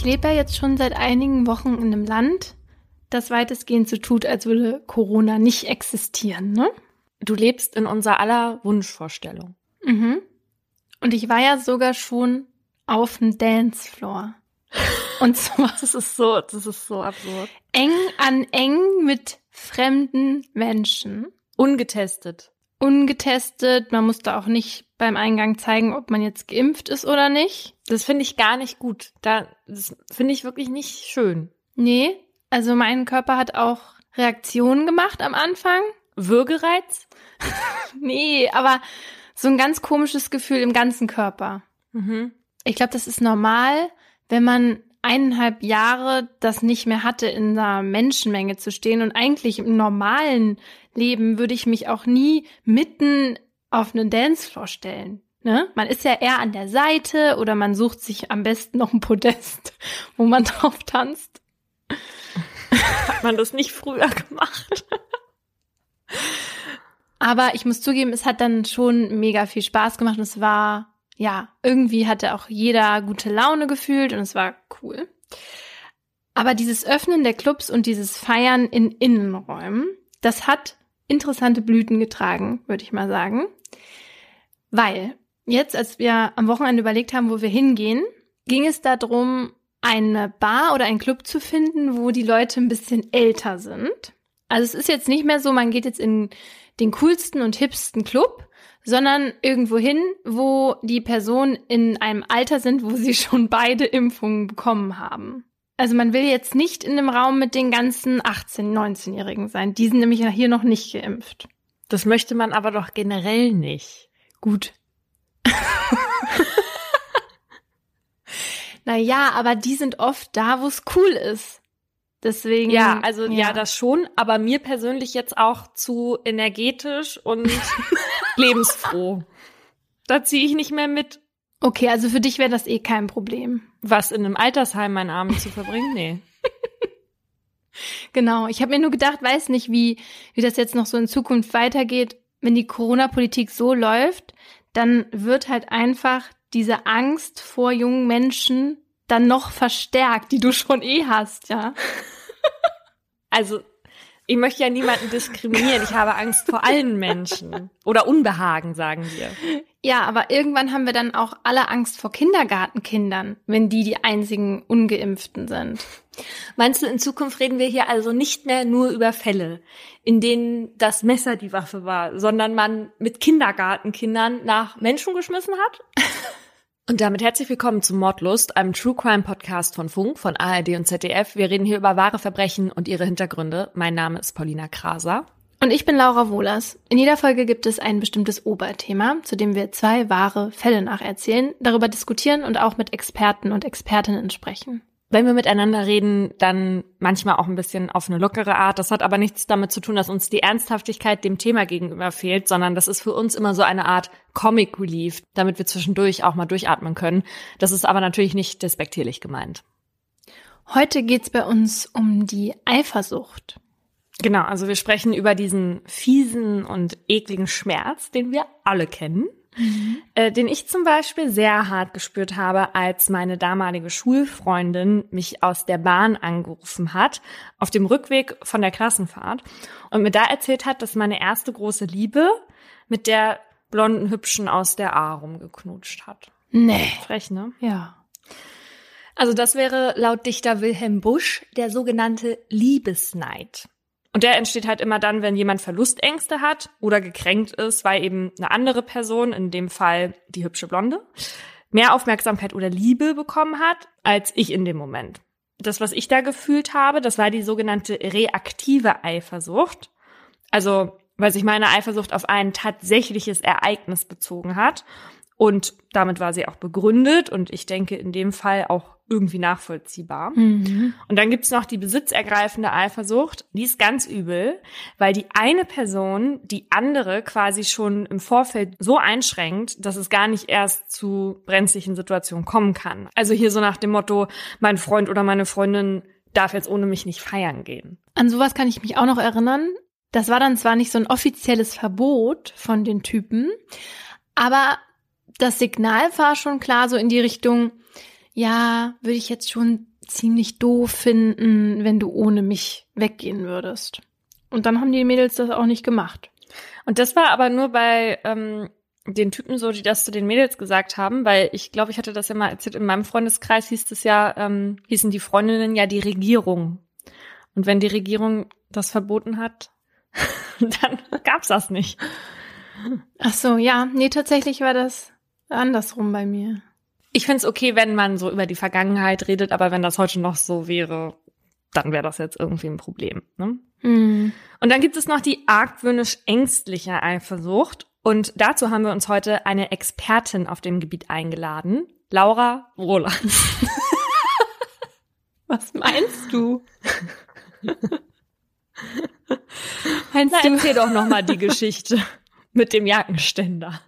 Ich lebe ja jetzt schon seit einigen Wochen in einem Land, das weitestgehend so tut, als würde Corona nicht existieren, ne? Du lebst in unser aller Wunschvorstellung. Mhm. Und ich war ja sogar schon auf dem Dancefloor. Und zwar Das ist so, das ist so absurd. eng an eng mit fremden Menschen. Ungetestet. Ungetestet. Man musste auch nicht beim Eingang zeigen, ob man jetzt geimpft ist oder nicht. Das finde ich gar nicht gut. Da, das finde ich wirklich nicht schön. Nee, also mein Körper hat auch Reaktionen gemacht am Anfang. Würgereiz? Nee, aber so ein ganz komisches Gefühl im ganzen Körper. Mhm. Ich glaube, das ist normal, wenn man eineinhalb Jahre das nicht mehr hatte, in einer Menschenmenge zu stehen. Und eigentlich im normalen Leben würde ich mich auch nie mitten auf einen Dancefloor stellen. Ne? Man ist ja eher an der Seite oder man sucht sich am besten noch ein Podest, wo man drauf tanzt. Hat man das nicht früher gemacht? Aber ich muss zugeben, es hat dann schon mega viel Spaß gemacht und es war, ja, irgendwie hatte auch jeder gute Laune gefühlt und es war cool. Aber dieses Öffnen der Clubs und dieses Feiern in Innenräumen, das hat interessante Blüten getragen, würde ich mal sagen. Weil jetzt, als wir am Wochenende überlegt haben, wo wir hingehen, ging es darum, eine Bar oder einen Club zu finden, wo die Leute ein bisschen älter sind. Also es ist jetzt nicht mehr so, man geht jetzt in den coolsten und hipsten Club, sondern irgendwo hin, wo die Personen in einem Alter sind, wo sie schon beide Impfungen bekommen haben. Also man will jetzt nicht in einem Raum mit den ganzen 18-, 19-Jährigen sein. Die sind nämlich hier noch nicht geimpft. Das möchte man aber doch generell nicht. Gut. naja, aber die sind oft da, wo es cool ist. Deswegen. Ja, also ja. das schon, aber mir persönlich jetzt auch zu energetisch und lebensfroh. Da ziehe ich nicht mehr mit. Okay, also für dich wäre das eh kein Problem. Was in einem Altersheim meinen Abend zu verbringen? Nee. Genau. Ich habe mir nur gedacht, weiß nicht, wie, wie das jetzt noch so in Zukunft weitergeht. Wenn die Corona-Politik so läuft, dann wird halt einfach diese Angst vor jungen Menschen dann noch verstärkt, die du schon eh hast, ja. Also, ich möchte ja niemanden diskriminieren. Ich habe Angst vor allen Menschen. Oder Unbehagen, sagen wir. Ja, aber irgendwann haben wir dann auch alle Angst vor Kindergartenkindern, wenn die die einzigen Ungeimpften sind. Meinst du, in Zukunft reden wir hier also nicht mehr nur über Fälle, in denen das Messer die Waffe war, sondern man mit Kindergartenkindern nach Menschen geschmissen hat? Und damit herzlich willkommen zu Mordlust, einem True Crime Podcast von Funk, von ARD und ZDF. Wir reden hier über wahre Verbrechen und ihre Hintergründe. Mein Name ist Paulina Kraser. Und ich bin Laura Wohlers. In jeder Folge gibt es ein bestimmtes Oberthema, zu dem wir zwei wahre Fälle nacherzählen, darüber diskutieren und auch mit Experten und Expertinnen sprechen. Wenn wir miteinander reden, dann manchmal auch ein bisschen auf eine lockere Art. Das hat aber nichts damit zu tun, dass uns die Ernsthaftigkeit dem Thema gegenüber fehlt, sondern das ist für uns immer so eine Art Comic Relief, damit wir zwischendurch auch mal durchatmen können. Das ist aber natürlich nicht despektierlich gemeint. Heute geht's bei uns um die Eifersucht. Genau, also wir sprechen über diesen fiesen und ekligen Schmerz, den wir alle kennen. Mhm. Äh, den ich zum Beispiel sehr hart gespürt habe, als meine damalige Schulfreundin mich aus der Bahn angerufen hat, auf dem Rückweg von der Klassenfahrt und mir da erzählt hat, dass meine erste große Liebe mit der blonden Hübschen aus der A rumgeknutscht hat. Nee. Frech, ne? Ja. Also das wäre laut Dichter Wilhelm Busch der sogenannte Liebesneid. Und der entsteht halt immer dann, wenn jemand Verlustängste hat oder gekränkt ist, weil eben eine andere Person, in dem Fall die hübsche Blonde, mehr Aufmerksamkeit oder Liebe bekommen hat, als ich in dem Moment. Das, was ich da gefühlt habe, das war die sogenannte reaktive Eifersucht. Also, weil sich meine Eifersucht auf ein tatsächliches Ereignis bezogen hat. Und damit war sie auch begründet und ich denke in dem Fall auch irgendwie nachvollziehbar. Mhm. Und dann gibt's noch die besitzergreifende Eifersucht. Die ist ganz übel, weil die eine Person die andere quasi schon im Vorfeld so einschränkt, dass es gar nicht erst zu brenzlichen Situationen kommen kann. Also hier so nach dem Motto, mein Freund oder meine Freundin darf jetzt ohne mich nicht feiern gehen. An sowas kann ich mich auch noch erinnern. Das war dann zwar nicht so ein offizielles Verbot von den Typen, aber das Signal war schon klar so in die Richtung, ja, würde ich jetzt schon ziemlich doof finden, wenn du ohne mich weggehen würdest. Und dann haben die Mädels das auch nicht gemacht. Und das war aber nur bei ähm, den Typen so, die das zu den Mädels gesagt haben, weil ich glaube, ich hatte das ja mal erzählt, in meinem Freundeskreis hieß es ja, ähm, hießen die Freundinnen ja die Regierung. Und wenn die Regierung das verboten hat, dann gab's das nicht. Ach so, ja, nee, tatsächlich war das andersrum bei mir. Ich find's okay, wenn man so über die Vergangenheit redet, aber wenn das heute noch so wäre, dann wäre das jetzt irgendwie ein Problem. Ne? Hm. Und dann gibt es noch die argwöhnisch ängstliche Eifersucht. Und dazu haben wir uns heute eine Expertin auf dem Gebiet eingeladen, Laura Roland. Was meinst du? meinst Na, du? Erzähl doch noch mal die Geschichte mit dem Jackenständer.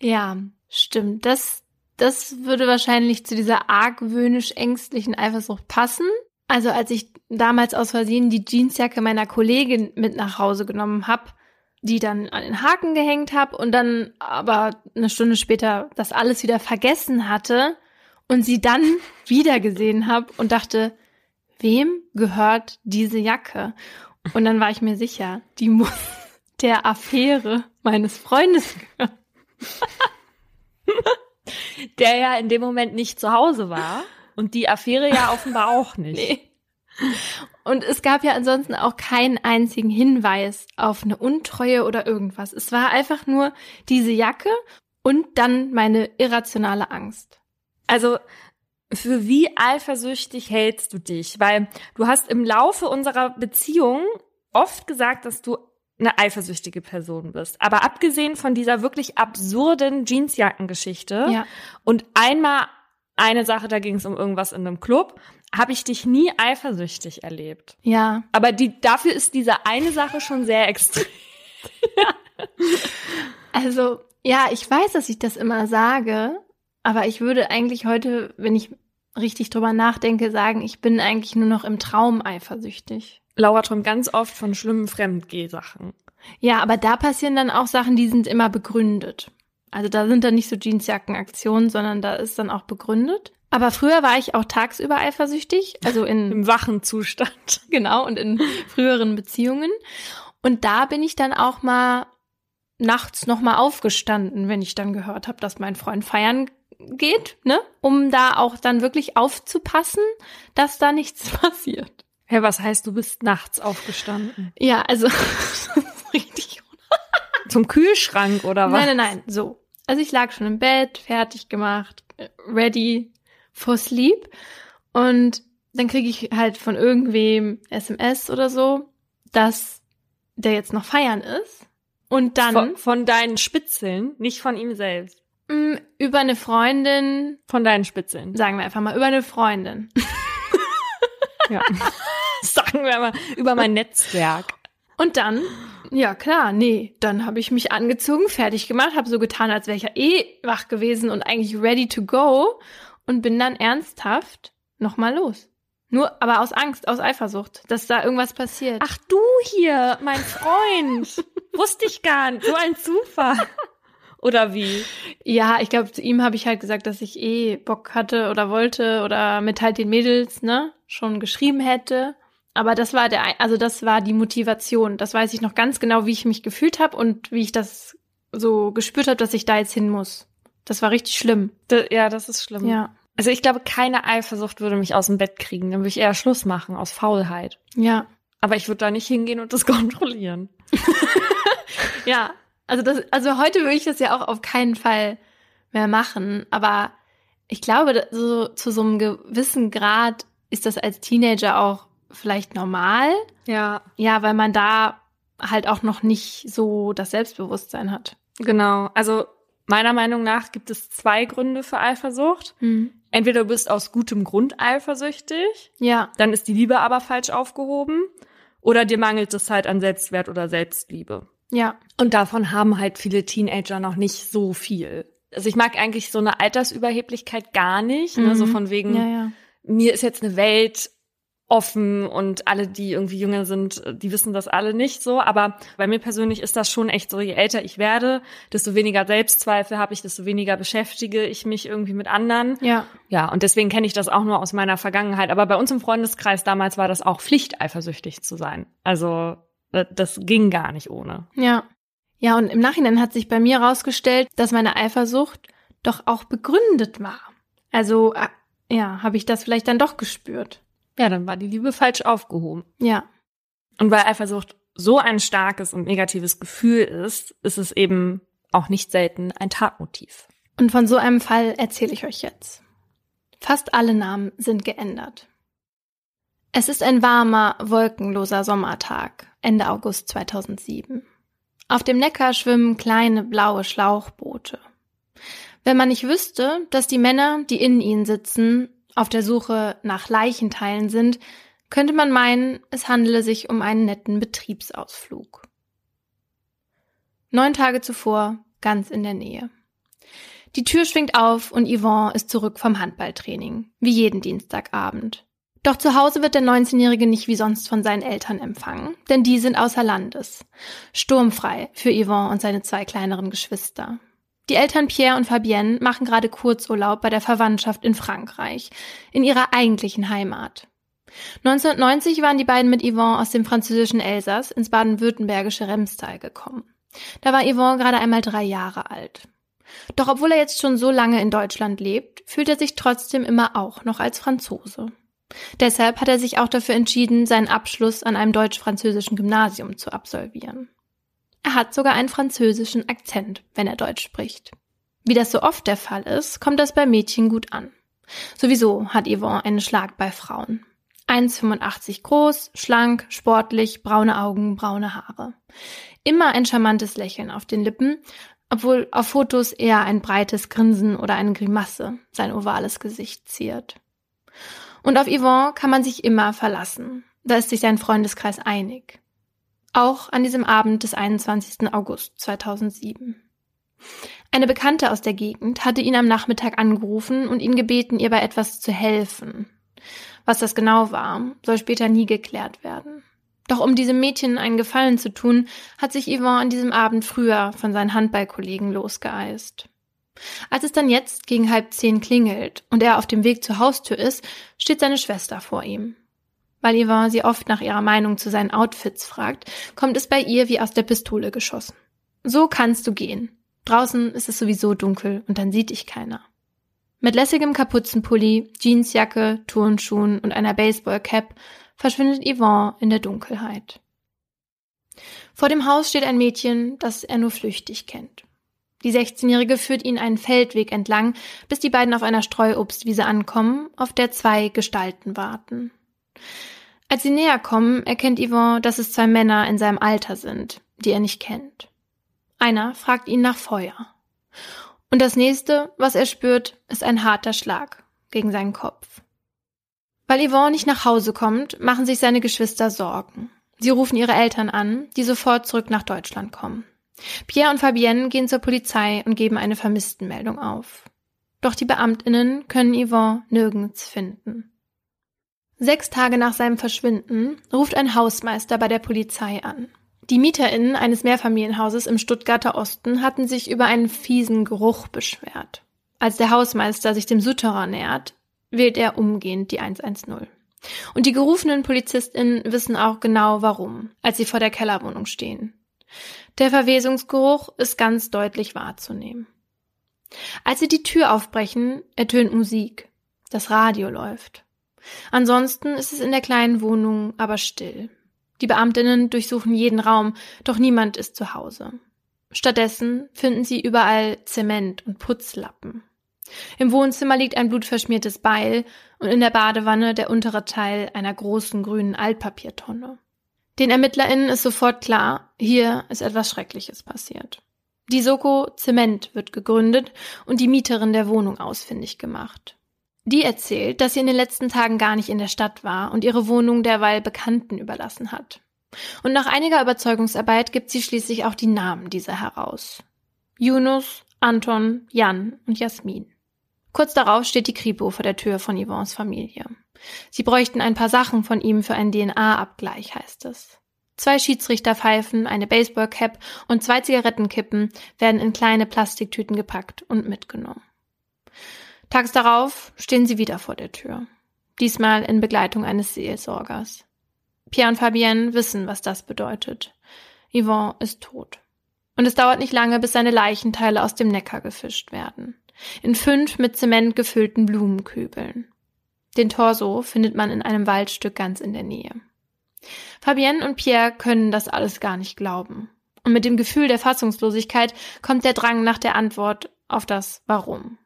Ja, stimmt. Das, das würde wahrscheinlich zu dieser argwöhnisch ängstlichen Eifersucht passen. Also als ich damals aus Versehen die Jeansjacke meiner Kollegin mit nach Hause genommen habe, die dann an den Haken gehängt habe und dann aber eine Stunde später das alles wieder vergessen hatte und sie dann wieder gesehen habe und dachte, wem gehört diese Jacke? Und dann war ich mir sicher, die muss der Affäre meines Freundes gehören. der ja in dem Moment nicht zu Hause war und die Affäre ja offenbar auch nicht. Nee. Und es gab ja ansonsten auch keinen einzigen Hinweis auf eine Untreue oder irgendwas. Es war einfach nur diese Jacke und dann meine irrationale Angst. Also für wie eifersüchtig hältst du dich? Weil du hast im Laufe unserer Beziehung oft gesagt, dass du eine eifersüchtige Person bist. Aber abgesehen von dieser wirklich absurden Jeansjackengeschichte ja. und einmal eine Sache, da ging es um irgendwas in einem Club, habe ich dich nie eifersüchtig erlebt. Ja. Aber die, dafür ist diese eine Sache schon sehr extrem. also, ja, ich weiß, dass ich das immer sage, aber ich würde eigentlich heute, wenn ich richtig drüber nachdenke, sagen, ich bin eigentlich nur noch im Traum eifersüchtig. Laura träumt ganz oft von schlimmen Fremdgeh-Sachen. Ja, aber da passieren dann auch Sachen, die sind immer begründet. Also da sind dann nicht so Jeansjacken-Aktionen, sondern da ist dann auch begründet. Aber früher war ich auch tagsüber eifersüchtig, also in im wachen Zustand. Genau, und in früheren Beziehungen. Und da bin ich dann auch mal nachts noch mal aufgestanden, wenn ich dann gehört habe, dass mein Freund feiern geht, ne, um da auch dann wirklich aufzupassen, dass da nichts passiert. Hä, hey, was heißt, du bist nachts aufgestanden? Ja, also richtig zum Kühlschrank oder was? Nein, nein, nein, so. Also ich lag schon im Bett, fertig gemacht, ready for sleep. Und dann kriege ich halt von irgendwem SMS oder so, dass der jetzt noch feiern ist. Und dann. Von, von deinen Spitzeln, nicht von ihm selbst. Mm, über eine Freundin. Von deinen Spitzeln. Sagen wir einfach mal, über eine Freundin. ja. sagen wir mal, über mein Netzwerk. Und dann, ja klar, nee, dann habe ich mich angezogen, fertig gemacht, habe so getan, als wäre ich ja eh wach gewesen und eigentlich ready to go und bin dann ernsthaft nochmal los. Nur, aber aus Angst, aus Eifersucht, dass da irgendwas passiert. Ach du hier, mein Freund. Wusste ich gar nicht. So ein Zufall. Oder wie? Ja, ich glaube, zu ihm habe ich halt gesagt, dass ich eh Bock hatte oder wollte oder mit halt den Mädels, ne, schon geschrieben hätte. Aber das war der, also das war die Motivation. Das weiß ich noch ganz genau, wie ich mich gefühlt habe und wie ich das so gespürt habe, dass ich da jetzt hin muss. Das war richtig schlimm. ja, das ist schlimm. Ja. Also ich glaube, keine Eifersucht würde mich aus dem Bett kriegen. Dann würde ich eher Schluss machen aus Faulheit. Ja. Aber ich würde da nicht hingehen und das kontrollieren. ja. Also das, also heute würde ich das ja auch auf keinen Fall mehr machen. Aber ich glaube, so zu so einem gewissen Grad ist das als Teenager auch vielleicht normal. Ja. Ja, weil man da halt auch noch nicht so das Selbstbewusstsein hat. Genau. Also meiner Meinung nach gibt es zwei Gründe für Eifersucht. Mhm. Entweder du bist aus gutem Grund eifersüchtig. Ja. Dann ist die Liebe aber falsch aufgehoben. Oder dir mangelt es halt an Selbstwert oder Selbstliebe. Ja. Und davon haben halt viele Teenager noch nicht so viel. Also ich mag eigentlich so eine Altersüberheblichkeit gar nicht. Mhm. Ne? So von wegen, ja, ja. mir ist jetzt eine Welt offen und alle, die irgendwie jünger sind, die wissen das alle nicht so. Aber bei mir persönlich ist das schon echt so, je älter ich werde, desto weniger Selbstzweifel habe ich, desto weniger beschäftige ich mich irgendwie mit anderen. Ja. Ja, und deswegen kenne ich das auch nur aus meiner Vergangenheit. Aber bei uns im Freundeskreis damals war das auch Pflicht, eifersüchtig zu sein. Also äh, das ging gar nicht ohne. Ja. Ja, und im Nachhinein hat sich bei mir herausgestellt, dass meine Eifersucht doch auch begründet war. Also, äh, ja, habe ich das vielleicht dann doch gespürt. Ja, dann war die Liebe falsch aufgehoben. Ja. Und weil Eifersucht so ein starkes und negatives Gefühl ist, ist es eben auch nicht selten ein Tatmotiv. Und von so einem Fall erzähle ich euch jetzt. Fast alle Namen sind geändert. Es ist ein warmer, wolkenloser Sommertag, Ende August 2007. Auf dem Neckar schwimmen kleine blaue Schlauchboote. Wenn man nicht wüsste, dass die Männer, die in ihnen sitzen, auf der Suche nach Leichenteilen sind, könnte man meinen, es handele sich um einen netten Betriebsausflug. Neun Tage zuvor, ganz in der Nähe. Die Tür schwingt auf und Yvonne ist zurück vom Handballtraining, wie jeden Dienstagabend. Doch zu Hause wird der 19-Jährige nicht wie sonst von seinen Eltern empfangen, denn die sind außer Landes. Sturmfrei für Yvonne und seine zwei kleineren Geschwister. Die Eltern Pierre und Fabienne machen gerade Kurzurlaub bei der Verwandtschaft in Frankreich, in ihrer eigentlichen Heimat. 1990 waren die beiden mit Yvonne aus dem französischen Elsass ins baden-württembergische Remstal gekommen. Da war Yvonne gerade einmal drei Jahre alt. Doch obwohl er jetzt schon so lange in Deutschland lebt, fühlt er sich trotzdem immer auch noch als Franzose. Deshalb hat er sich auch dafür entschieden, seinen Abschluss an einem deutsch-französischen Gymnasium zu absolvieren. Er hat sogar einen französischen Akzent, wenn er Deutsch spricht. Wie das so oft der Fall ist, kommt das bei Mädchen gut an. Sowieso hat Yvonne einen Schlag bei Frauen. 1,85 groß, schlank, sportlich, braune Augen, braune Haare. Immer ein charmantes Lächeln auf den Lippen, obwohl auf Fotos eher ein breites Grinsen oder eine Grimasse sein ovales Gesicht ziert. Und auf Yvonne kann man sich immer verlassen. Da ist sich sein Freundeskreis einig. Auch an diesem Abend des 21. August 2007. Eine Bekannte aus der Gegend hatte ihn am Nachmittag angerufen und ihn gebeten, ihr bei etwas zu helfen. Was das genau war, soll später nie geklärt werden. Doch um diesem Mädchen einen Gefallen zu tun, hat sich Yvonne an diesem Abend früher von seinen Handballkollegen losgeeist. Als es dann jetzt gegen halb zehn klingelt und er auf dem Weg zur Haustür ist, steht seine Schwester vor ihm. Weil Yvonne sie oft nach ihrer Meinung zu seinen Outfits fragt, kommt es bei ihr wie aus der Pistole geschossen. So kannst du gehen. Draußen ist es sowieso dunkel und dann sieht dich keiner. Mit lässigem Kapuzenpulli, Jeansjacke, Turnschuhen und einer Baseballcap verschwindet Yvonne in der Dunkelheit. Vor dem Haus steht ein Mädchen, das er nur flüchtig kennt. Die 16-Jährige führt ihn einen Feldweg entlang, bis die beiden auf einer Streuobstwiese ankommen, auf der zwei Gestalten warten. Als sie näher kommen, erkennt Yvonne, dass es zwei Männer in seinem Alter sind, die er nicht kennt. Einer fragt ihn nach Feuer. Und das nächste, was er spürt, ist ein harter Schlag gegen seinen Kopf. Weil Yvonne nicht nach Hause kommt, machen sich seine Geschwister Sorgen. Sie rufen ihre Eltern an, die sofort zurück nach Deutschland kommen. Pierre und Fabienne gehen zur Polizei und geben eine Vermisstenmeldung auf. Doch die Beamtinnen können Yvonne nirgends finden. Sechs Tage nach seinem Verschwinden ruft ein Hausmeister bei der Polizei an. Die MieterInnen eines Mehrfamilienhauses im Stuttgarter Osten hatten sich über einen fiesen Geruch beschwert. Als der Hausmeister sich dem Souterrain nähert, wählt er umgehend die 110. Und die gerufenen PolizistInnen wissen auch genau warum, als sie vor der Kellerwohnung stehen. Der Verwesungsgeruch ist ganz deutlich wahrzunehmen. Als sie die Tür aufbrechen, ertönt Musik. Das Radio läuft. Ansonsten ist es in der kleinen Wohnung aber still. Die Beamtinnen durchsuchen jeden Raum, doch niemand ist zu Hause. Stattdessen finden sie überall Zement und Putzlappen. Im Wohnzimmer liegt ein blutverschmiertes Beil und in der Badewanne der untere Teil einer großen grünen Altpapiertonne. Den ErmittlerInnen ist sofort klar, hier ist etwas Schreckliches passiert. Die Soko Zement wird gegründet und die Mieterin der Wohnung ausfindig gemacht. Die erzählt, dass sie in den letzten Tagen gar nicht in der Stadt war und ihre Wohnung derweil Bekannten überlassen hat. Und nach einiger Überzeugungsarbeit gibt sie schließlich auch die Namen dieser heraus. Yunus, Anton, Jan und Jasmin. Kurz darauf steht die Kripo vor der Tür von Yvonnes Familie. Sie bräuchten ein paar Sachen von ihm für einen DNA-Abgleich, heißt es. Zwei Schiedsrichterpfeifen, eine Baseballcap und zwei Zigarettenkippen werden in kleine Plastiktüten gepackt und mitgenommen. Tags darauf stehen sie wieder vor der Tür. Diesmal in Begleitung eines Seelsorgers. Pierre und Fabienne wissen, was das bedeutet. Yvonne ist tot. Und es dauert nicht lange, bis seine Leichenteile aus dem Neckar gefischt werden. In fünf mit Zement gefüllten Blumenkübeln. Den Torso findet man in einem Waldstück ganz in der Nähe. Fabienne und Pierre können das alles gar nicht glauben. Und mit dem Gefühl der Fassungslosigkeit kommt der Drang nach der Antwort auf das Warum.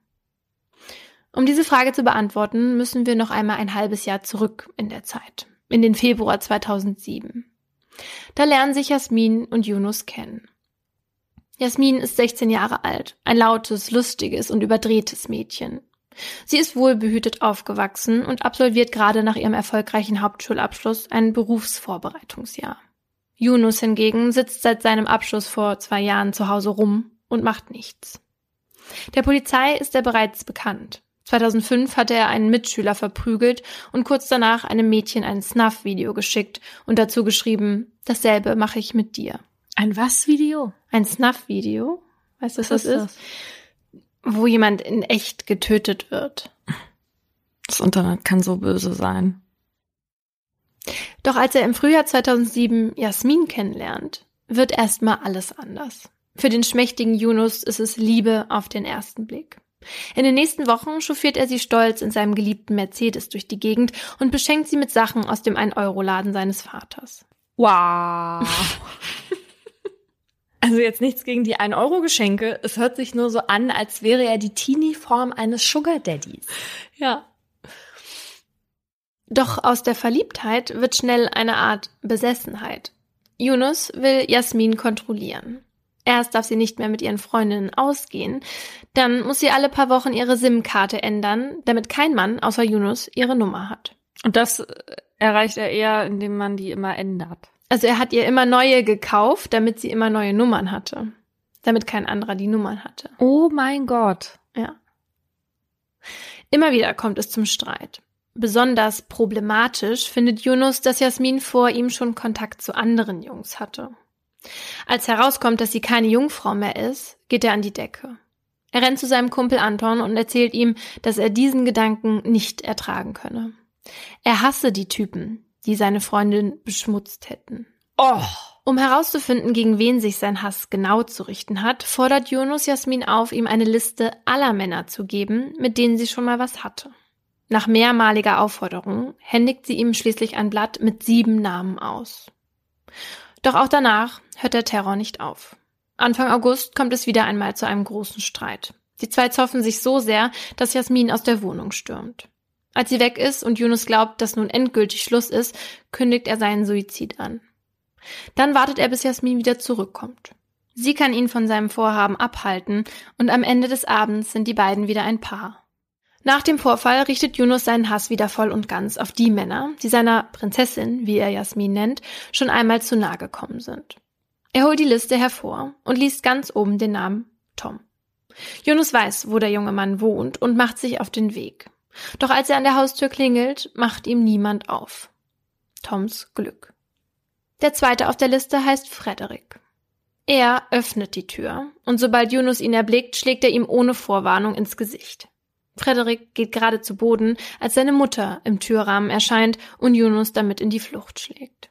Um diese Frage zu beantworten, müssen wir noch einmal ein halbes Jahr zurück in der Zeit, in den Februar 2007. Da lernen sich Jasmin und Yunus kennen. Jasmin ist 16 Jahre alt, ein lautes, lustiges und überdrehtes Mädchen. Sie ist wohlbehütet aufgewachsen und absolviert gerade nach ihrem erfolgreichen Hauptschulabschluss ein Berufsvorbereitungsjahr. Yunus hingegen sitzt seit seinem Abschluss vor zwei Jahren zu Hause rum und macht nichts. Der Polizei ist er bereits bekannt. 2005 hatte er einen Mitschüler verprügelt und kurz danach einem Mädchen ein Snuff-Video geschickt und dazu geschrieben, dasselbe mache ich mit dir. Ein was Video? Ein Snuff-Video. Weißt du, was, was das ist? Das? Wo jemand in echt getötet wird. Das Internet kann so böse sein. Doch als er im Frühjahr 2007 Jasmin kennenlernt, wird erstmal alles anders. Für den schmächtigen Yunus ist es Liebe auf den ersten Blick. In den nächsten Wochen chauffiert er sie stolz in seinem geliebten Mercedes durch die Gegend und beschenkt sie mit Sachen aus dem 1-Euro-Laden seines Vaters. Wow. also jetzt nichts gegen die 1-Euro-Geschenke. Es hört sich nur so an, als wäre er die Teenie-Form eines Sugar Daddies. Ja. Doch aus der Verliebtheit wird schnell eine Art Besessenheit. Yunus will Jasmin kontrollieren. Erst darf sie nicht mehr mit ihren Freundinnen ausgehen, dann muss sie alle paar Wochen ihre SIM-Karte ändern, damit kein Mann außer Yunus ihre Nummer hat. Und das äh, erreicht er eher, indem man die immer ändert. Also er hat ihr immer neue gekauft, damit sie immer neue Nummern hatte. Damit kein anderer die Nummern hatte. Oh mein Gott. Ja. Immer wieder kommt es zum Streit. Besonders problematisch findet Yunus, dass Jasmin vor ihm schon Kontakt zu anderen Jungs hatte. Als herauskommt, dass sie keine Jungfrau mehr ist, geht er an die Decke. Er rennt zu seinem Kumpel Anton und erzählt ihm, dass er diesen Gedanken nicht ertragen könne. Er hasse die Typen, die seine Freundin beschmutzt hätten. Oh! Um herauszufinden, gegen wen sich sein Hass genau zu richten hat, fordert Yunus Jasmin auf, ihm eine Liste aller Männer zu geben, mit denen sie schon mal was hatte. Nach mehrmaliger Aufforderung händigt sie ihm schließlich ein Blatt mit sieben Namen aus. Doch auch danach hört der Terror nicht auf. Anfang August kommt es wieder einmal zu einem großen Streit. Die zwei zoffen sich so sehr, dass Jasmin aus der Wohnung stürmt. Als sie weg ist und Yunus glaubt, dass nun endgültig Schluss ist, kündigt er seinen Suizid an. Dann wartet er, bis Jasmin wieder zurückkommt. Sie kann ihn von seinem Vorhaben abhalten und am Ende des Abends sind die beiden wieder ein Paar. Nach dem Vorfall richtet Yunus seinen Hass wieder voll und ganz auf die Männer, die seiner Prinzessin, wie er Jasmin nennt, schon einmal zu nahe gekommen sind. Er holt die Liste hervor und liest ganz oben den Namen Tom. Yunus weiß, wo der junge Mann wohnt und macht sich auf den Weg. Doch als er an der Haustür klingelt, macht ihm niemand auf. Toms Glück. Der zweite auf der Liste heißt Frederik. Er öffnet die Tür und sobald Yunus ihn erblickt, schlägt er ihm ohne Vorwarnung ins Gesicht. Frederik geht gerade zu Boden, als seine Mutter im Türrahmen erscheint und Yunus damit in die Flucht schlägt.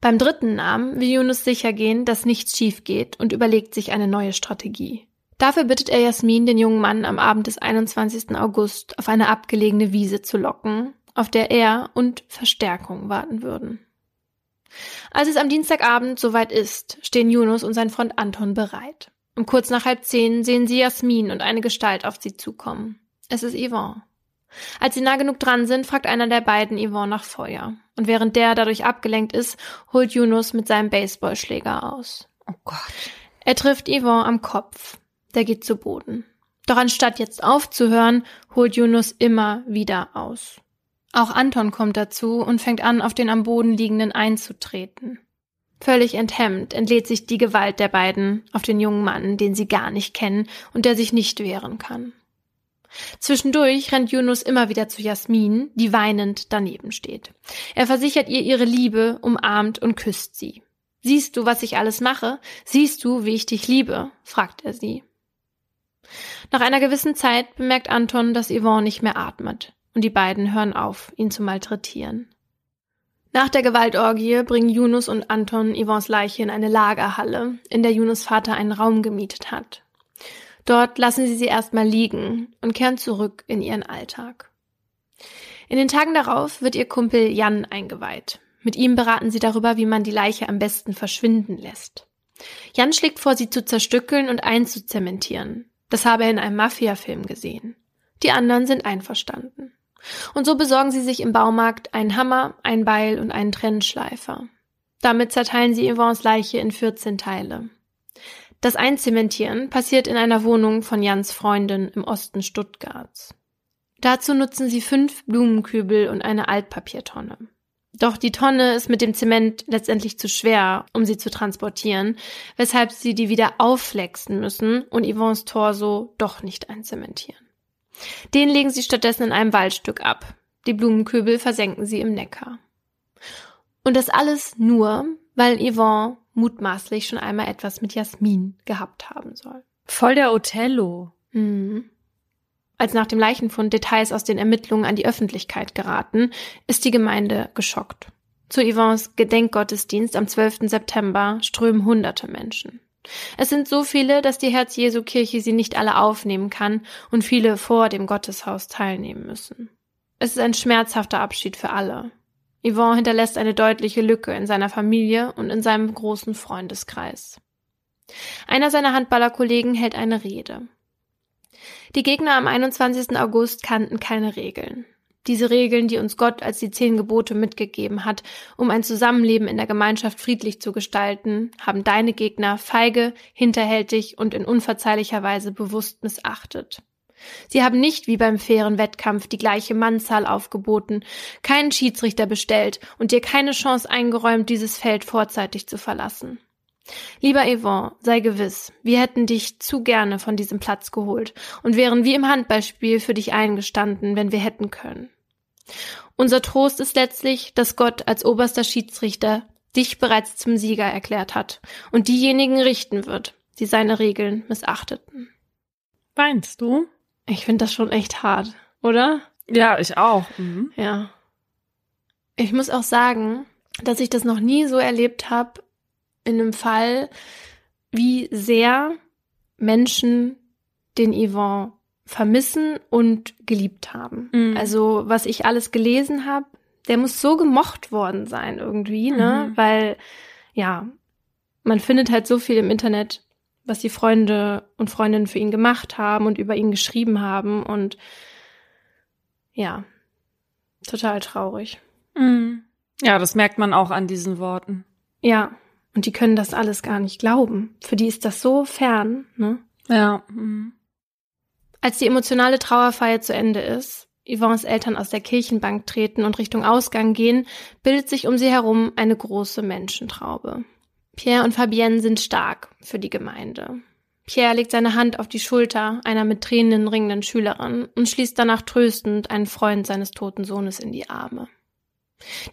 Beim dritten Namen will Yunus sicher gehen, dass nichts schief geht und überlegt sich eine neue Strategie. Dafür bittet er Jasmin, den jungen Mann am Abend des 21. August auf eine abgelegene Wiese zu locken, auf der er und Verstärkung warten würden. Als es am Dienstagabend soweit ist, stehen Yunus und sein Freund Anton bereit. Um kurz nach halb zehn sehen sie Jasmin und eine Gestalt auf sie zukommen. Es ist Yvonne. Als sie nah genug dran sind, fragt einer der beiden Yvonne nach Feuer. Und während der dadurch abgelenkt ist, holt Yunus mit seinem Baseballschläger aus. Oh Gott. Er trifft Yvonne am Kopf. Der geht zu Boden. Doch anstatt jetzt aufzuhören, holt Yunus immer wieder aus. Auch Anton kommt dazu und fängt an, auf den am Boden liegenden einzutreten. Völlig enthemmt entlädt sich die Gewalt der beiden auf den jungen Mann, den sie gar nicht kennen und der sich nicht wehren kann. Zwischendurch rennt Yunus immer wieder zu Jasmin, die weinend daneben steht. Er versichert ihr ihre Liebe, umarmt und küsst sie. Siehst du, was ich alles mache? Siehst du, wie ich dich liebe? fragt er sie. Nach einer gewissen Zeit bemerkt Anton, dass Yvonne nicht mehr atmet, und die beiden hören auf, ihn zu malträtieren. Nach der Gewaltorgie bringen Yunus und Anton Yvonnes Leiche in eine Lagerhalle, in der Yunus Vater einen Raum gemietet hat. Dort lassen sie sie erstmal liegen und kehren zurück in ihren Alltag. In den Tagen darauf wird ihr Kumpel Jan eingeweiht. Mit ihm beraten sie darüber, wie man die Leiche am besten verschwinden lässt. Jan schlägt vor, sie zu zerstückeln und einzuzementieren. Das habe er in einem Mafia-Film gesehen. Die anderen sind einverstanden. Und so besorgen sie sich im Baumarkt einen Hammer, ein Beil und einen Trennschleifer. Damit zerteilen sie Yvonnes Leiche in 14 Teile. Das Einzementieren passiert in einer Wohnung von Jans Freundin im Osten Stuttgarts. Dazu nutzen sie fünf Blumenkübel und eine Altpapiertonne. Doch die Tonne ist mit dem Zement letztendlich zu schwer, um sie zu transportieren, weshalb sie die wieder aufflexen müssen und Yvonnes Torso doch nicht einzementieren. Den legen sie stattdessen in einem Waldstück ab. Die Blumenkübel versenken sie im Neckar. Und das alles nur, weil Yvonne mutmaßlich schon einmal etwas mit Jasmin gehabt haben soll. Voll der Othello. Mhm. Als nach dem Leichenfund Details aus den Ermittlungen an die Öffentlichkeit geraten, ist die Gemeinde geschockt. Zu Yvonnes Gedenkgottesdienst am 12. September strömen hunderte Menschen. Es sind so viele, dass die Herz-Jesu-Kirche sie nicht alle aufnehmen kann und viele vor dem Gotteshaus teilnehmen müssen. Es ist ein schmerzhafter Abschied für alle. Yvonne hinterlässt eine deutliche Lücke in seiner Familie und in seinem großen Freundeskreis. Einer seiner Handballerkollegen hält eine Rede. Die Gegner am 21. August kannten keine Regeln. Diese Regeln, die uns Gott als die zehn Gebote mitgegeben hat, um ein Zusammenleben in der Gemeinschaft friedlich zu gestalten, haben deine Gegner feige, hinterhältig und in unverzeihlicher Weise bewusst missachtet. Sie haben nicht wie beim fairen Wettkampf die gleiche Mannzahl aufgeboten, keinen Schiedsrichter bestellt und dir keine Chance eingeräumt, dieses Feld vorzeitig zu verlassen. Lieber Yvonne, sei gewiss, wir hätten dich zu gerne von diesem Platz geholt und wären wie im Handballspiel für dich eingestanden, wenn wir hätten können. Unser Trost ist letztlich, dass Gott als oberster Schiedsrichter dich bereits zum Sieger erklärt hat und diejenigen richten wird, die seine Regeln missachteten. Weinst du? Ich finde das schon echt hart, oder? Ja, ich auch. Mhm. Ja. Ich muss auch sagen, dass ich das noch nie so erlebt habe in einem Fall, wie sehr Menschen den Yvonne vermissen und geliebt haben. Mhm. Also, was ich alles gelesen habe, der muss so gemocht worden sein irgendwie, ne? Mhm. Weil, ja, man findet halt so viel im Internet, was die Freunde und Freundinnen für ihn gemacht haben und über ihn geschrieben haben und ja, total traurig. Mhm. Ja, das merkt man auch an diesen Worten. Ja, und die können das alles gar nicht glauben. Für die ist das so fern, ne? Ja. Mhm. Als die emotionale Trauerfeier zu Ende ist, Yvonnes Eltern aus der Kirchenbank treten und Richtung Ausgang gehen, bildet sich um sie herum eine große Menschentraube. Pierre und Fabienne sind stark für die Gemeinde. Pierre legt seine Hand auf die Schulter einer mit Tränen ringenden Schülerin und schließt danach tröstend einen Freund seines toten Sohnes in die Arme.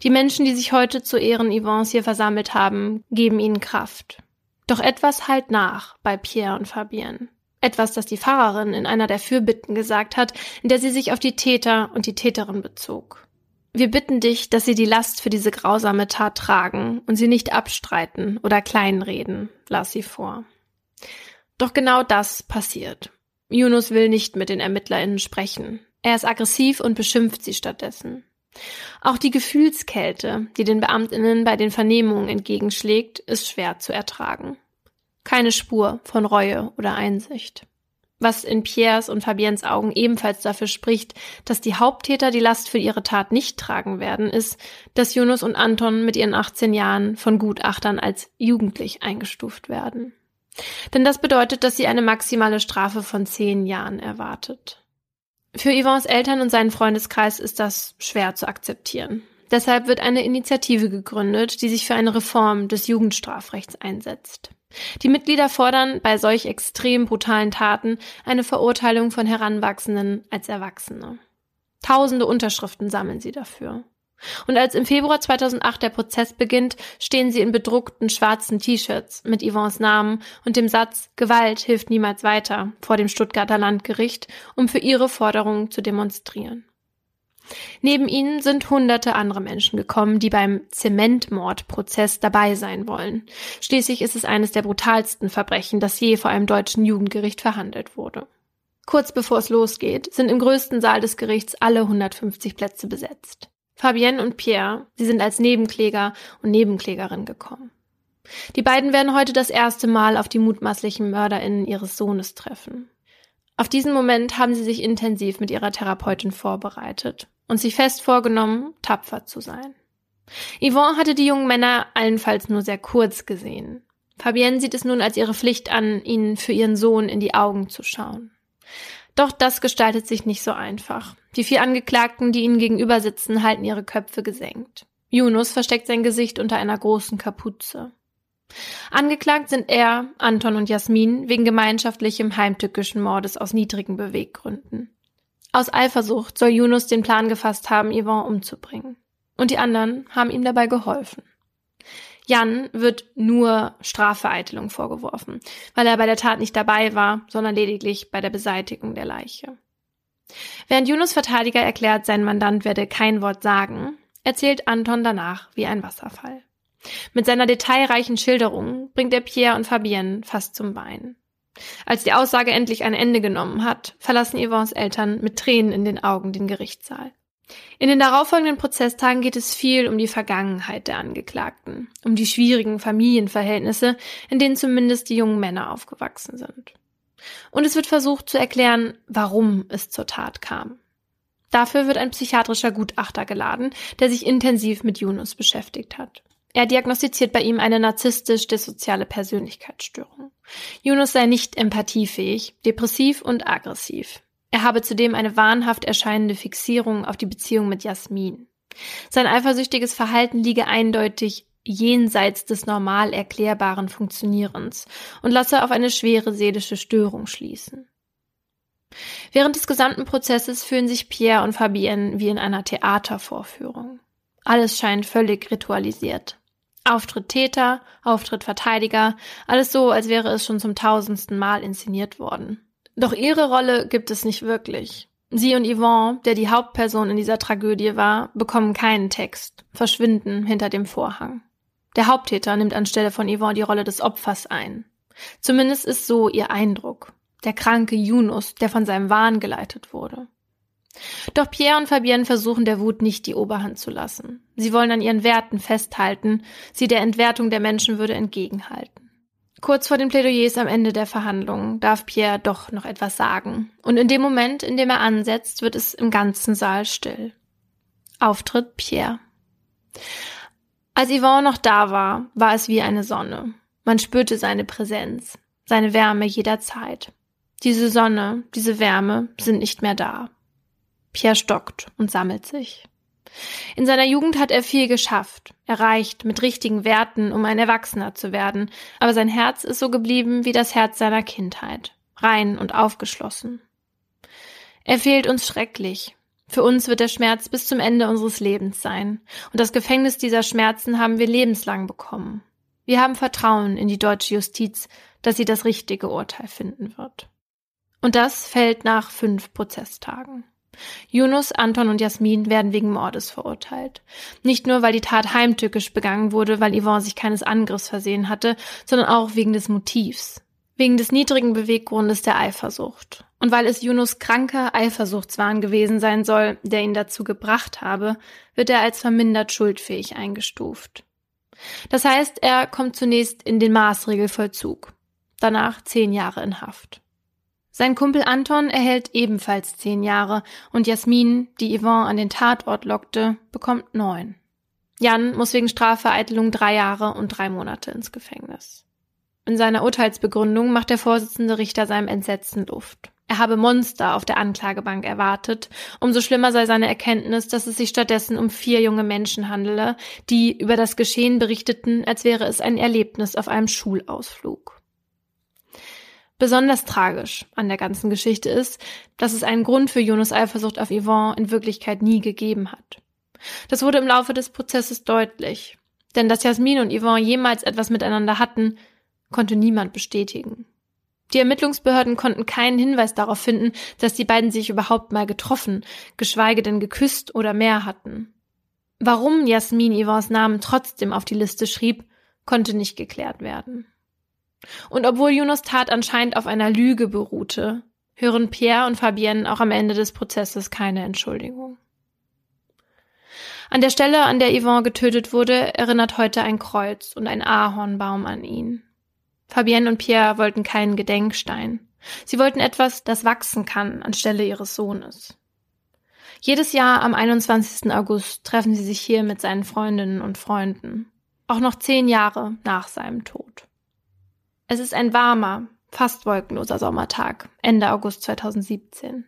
Die Menschen, die sich heute zu Ehren Yvonnes hier versammelt haben, geben ihnen Kraft. Doch etwas halt nach bei Pierre und Fabienne. Etwas, das die Pfarrerin in einer der Fürbitten gesagt hat, in der sie sich auf die Täter und die Täterin bezog. Wir bitten dich, dass sie die Last für diese grausame Tat tragen und sie nicht abstreiten oder kleinreden, las sie vor. Doch genau das passiert. Yunus will nicht mit den ErmittlerInnen sprechen. Er ist aggressiv und beschimpft sie stattdessen. Auch die Gefühlskälte, die den Beamtinnen bei den Vernehmungen entgegenschlägt, ist schwer zu ertragen. Keine Spur von Reue oder Einsicht. Was in Piers und Fabiens Augen ebenfalls dafür spricht, dass die Haupttäter die Last für ihre Tat nicht tragen werden, ist, dass Yunus und Anton mit ihren 18 Jahren von Gutachtern als jugendlich eingestuft werden. Denn das bedeutet, dass sie eine maximale Strafe von zehn Jahren erwartet. Für Yvonnes Eltern und seinen Freundeskreis ist das schwer zu akzeptieren. Deshalb wird eine Initiative gegründet, die sich für eine Reform des Jugendstrafrechts einsetzt. Die Mitglieder fordern bei solch extrem brutalen Taten eine Verurteilung von Heranwachsenden als Erwachsene. Tausende Unterschriften sammeln sie dafür. Und als im Februar 2008 der Prozess beginnt, stehen sie in bedruckten schwarzen T-Shirts mit Yvonnes Namen und dem Satz Gewalt hilft niemals weiter vor dem Stuttgarter Landgericht, um für ihre Forderungen zu demonstrieren. Neben ihnen sind hunderte andere Menschen gekommen, die beim Zementmordprozess dabei sein wollen. Schließlich ist es eines der brutalsten Verbrechen, das je vor einem deutschen Jugendgericht verhandelt wurde. Kurz bevor es losgeht, sind im größten Saal des Gerichts alle 150 Plätze besetzt. Fabienne und Pierre, sie sind als Nebenkläger und Nebenklägerin gekommen. Die beiden werden heute das erste Mal auf die mutmaßlichen MörderInnen ihres Sohnes treffen. Auf diesen Moment haben sie sich intensiv mit ihrer Therapeutin vorbereitet und sich fest vorgenommen, tapfer zu sein. Yvonne hatte die jungen Männer allenfalls nur sehr kurz gesehen. Fabienne sieht es nun als ihre Pflicht an, ihnen für ihren Sohn in die Augen zu schauen. Doch das gestaltet sich nicht so einfach. Die vier Angeklagten, die ihnen gegenüber sitzen, halten ihre Köpfe gesenkt. Yunus versteckt sein Gesicht unter einer großen Kapuze. Angeklagt sind er, Anton und Jasmin wegen gemeinschaftlichem heimtückischen Mordes aus niedrigen Beweggründen. Aus Eifersucht soll Yunus den Plan gefasst haben, Yvonne umzubringen. Und die anderen haben ihm dabei geholfen. Jan wird nur Strafvereitelung vorgeworfen, weil er bei der Tat nicht dabei war, sondern lediglich bei der Beseitigung der Leiche. Während Yunus Verteidiger erklärt, sein Mandant werde kein Wort sagen, erzählt Anton danach wie ein Wasserfall. Mit seiner detailreichen Schilderung bringt er Pierre und Fabienne fast zum Bein. Als die Aussage endlich ein Ende genommen hat, verlassen Yvonnes Eltern mit Tränen in den Augen den Gerichtssaal. In den darauffolgenden Prozesstagen geht es viel um die Vergangenheit der Angeklagten, um die schwierigen Familienverhältnisse, in denen zumindest die jungen Männer aufgewachsen sind. Und es wird versucht zu erklären, warum es zur Tat kam. Dafür wird ein psychiatrischer Gutachter geladen, der sich intensiv mit Yunus beschäftigt hat. Er diagnostiziert bei ihm eine narzisstisch-dissoziale Persönlichkeitsstörung. Yunus sei nicht empathiefähig, depressiv und aggressiv. Er habe zudem eine wahnhaft erscheinende Fixierung auf die Beziehung mit Jasmin. Sein eifersüchtiges Verhalten liege eindeutig jenseits des normal erklärbaren Funktionierens und lasse auf eine schwere seelische Störung schließen. Während des gesamten Prozesses fühlen sich Pierre und Fabienne wie in einer Theatervorführung. Alles scheint völlig ritualisiert. Auftritt Täter, Auftritt Verteidiger, alles so, als wäre es schon zum tausendsten Mal inszeniert worden. Doch ihre Rolle gibt es nicht wirklich. Sie und Yvonne, der die Hauptperson in dieser Tragödie war, bekommen keinen Text, verschwinden hinter dem Vorhang. Der Haupttäter nimmt anstelle von Yvonne die Rolle des Opfers ein. Zumindest ist so ihr Eindruck. Der kranke Yunus, der von seinem Wahn geleitet wurde. Doch Pierre und Fabienne versuchen der Wut nicht die Oberhand zu lassen. Sie wollen an ihren Werten festhalten, sie der Entwertung der Menschenwürde entgegenhalten. Kurz vor den Plädoyers am Ende der Verhandlungen darf Pierre doch noch etwas sagen. Und in dem Moment, in dem er ansetzt, wird es im ganzen Saal still. Auftritt Pierre. Als Yvonne noch da war, war es wie eine Sonne. Man spürte seine Präsenz, seine Wärme jederzeit. Diese Sonne, diese Wärme sind nicht mehr da. Pierre stockt und sammelt sich. In seiner Jugend hat er viel geschafft, erreicht, mit richtigen Werten, um ein Erwachsener zu werden, aber sein Herz ist so geblieben wie das Herz seiner Kindheit, rein und aufgeschlossen. Er fehlt uns schrecklich. Für uns wird der Schmerz bis zum Ende unseres Lebens sein, und das Gefängnis dieser Schmerzen haben wir lebenslang bekommen. Wir haben Vertrauen in die deutsche Justiz, dass sie das richtige Urteil finden wird. Und das fällt nach fünf Prozesstagen. Yunus, Anton und Jasmin werden wegen Mordes verurteilt. Nicht nur, weil die Tat heimtückisch begangen wurde, weil Yvonne sich keines Angriffs versehen hatte, sondern auch wegen des Motivs. Wegen des niedrigen Beweggrundes der Eifersucht. Und weil es Yunus kranker Eifersuchtswahn gewesen sein soll, der ihn dazu gebracht habe, wird er als vermindert schuldfähig eingestuft. Das heißt, er kommt zunächst in den Maßregelvollzug, danach zehn Jahre in Haft. Sein Kumpel Anton erhält ebenfalls zehn Jahre und Jasmin, die Yvonne an den Tatort lockte, bekommt neun. Jan muss wegen Strafvereitelung drei Jahre und drei Monate ins Gefängnis. In seiner Urteilsbegründung macht der Vorsitzende Richter seinem Entsetzen Luft. Er habe Monster auf der Anklagebank erwartet. Umso schlimmer sei seine Erkenntnis, dass es sich stattdessen um vier junge Menschen handele, die über das Geschehen berichteten, als wäre es ein Erlebnis auf einem Schulausflug. Besonders tragisch an der ganzen Geschichte ist, dass es einen Grund für Jonas Eifersucht auf Yvonne in Wirklichkeit nie gegeben hat. Das wurde im Laufe des Prozesses deutlich. Denn dass Jasmin und Yvonne jemals etwas miteinander hatten, konnte niemand bestätigen. Die Ermittlungsbehörden konnten keinen Hinweis darauf finden, dass die beiden sich überhaupt mal getroffen, geschweige denn geküsst oder mehr hatten. Warum Jasmin Yvonnes Namen trotzdem auf die Liste schrieb, konnte nicht geklärt werden. Und obwohl Junos Tat anscheinend auf einer Lüge beruhte, hören Pierre und Fabienne auch am Ende des Prozesses keine Entschuldigung. An der Stelle, an der Yvonne getötet wurde, erinnert heute ein Kreuz und ein Ahornbaum an ihn. Fabienne und Pierre wollten keinen Gedenkstein. Sie wollten etwas, das wachsen kann anstelle ihres Sohnes. Jedes Jahr am 21. August treffen sie sich hier mit seinen Freundinnen und Freunden. Auch noch zehn Jahre nach seinem Tod. Es ist ein warmer, fast wolkenloser Sommertag, Ende August 2017.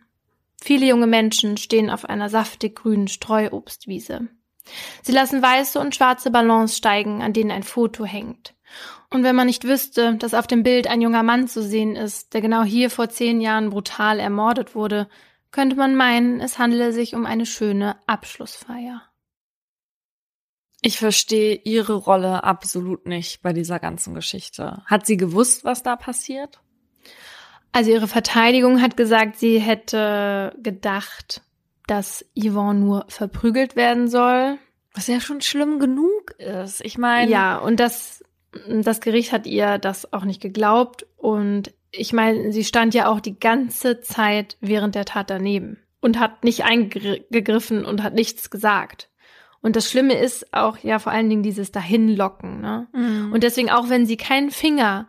Viele junge Menschen stehen auf einer saftig grünen Streuobstwiese. Sie lassen weiße und schwarze Ballons steigen, an denen ein Foto hängt. Und wenn man nicht wüsste, dass auf dem Bild ein junger Mann zu sehen ist, der genau hier vor zehn Jahren brutal ermordet wurde, könnte man meinen, es handele sich um eine schöne Abschlussfeier. Ich verstehe ihre Rolle absolut nicht bei dieser ganzen Geschichte. Hat sie gewusst, was da passiert? Also ihre Verteidigung hat gesagt, sie hätte gedacht, dass Yvonne nur verprügelt werden soll. Was ja schon schlimm genug ist. Ich meine. Ja, und das, das Gericht hat ihr das auch nicht geglaubt. Und ich meine, sie stand ja auch die ganze Zeit während der Tat daneben und hat nicht eingegriffen und hat nichts gesagt. Und das Schlimme ist auch ja vor allen Dingen dieses Dahinlocken. Ne? Mhm. Und deswegen auch wenn sie keinen Finger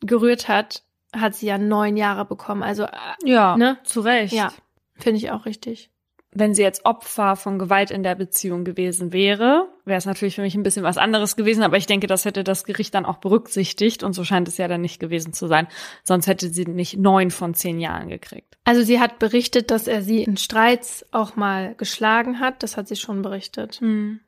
gerührt hat, hat sie ja neun Jahre bekommen. Also äh, ja, ne? zu Recht. Ja, finde ich auch richtig. Wenn sie jetzt Opfer von Gewalt in der Beziehung gewesen wäre, wäre es natürlich für mich ein bisschen was anderes gewesen, aber ich denke, das hätte das Gericht dann auch berücksichtigt und so scheint es ja dann nicht gewesen zu sein. Sonst hätte sie nicht neun von zehn Jahren gekriegt. Also sie hat berichtet, dass er sie in Streits auch mal geschlagen hat. Das hat sie schon berichtet. Hm.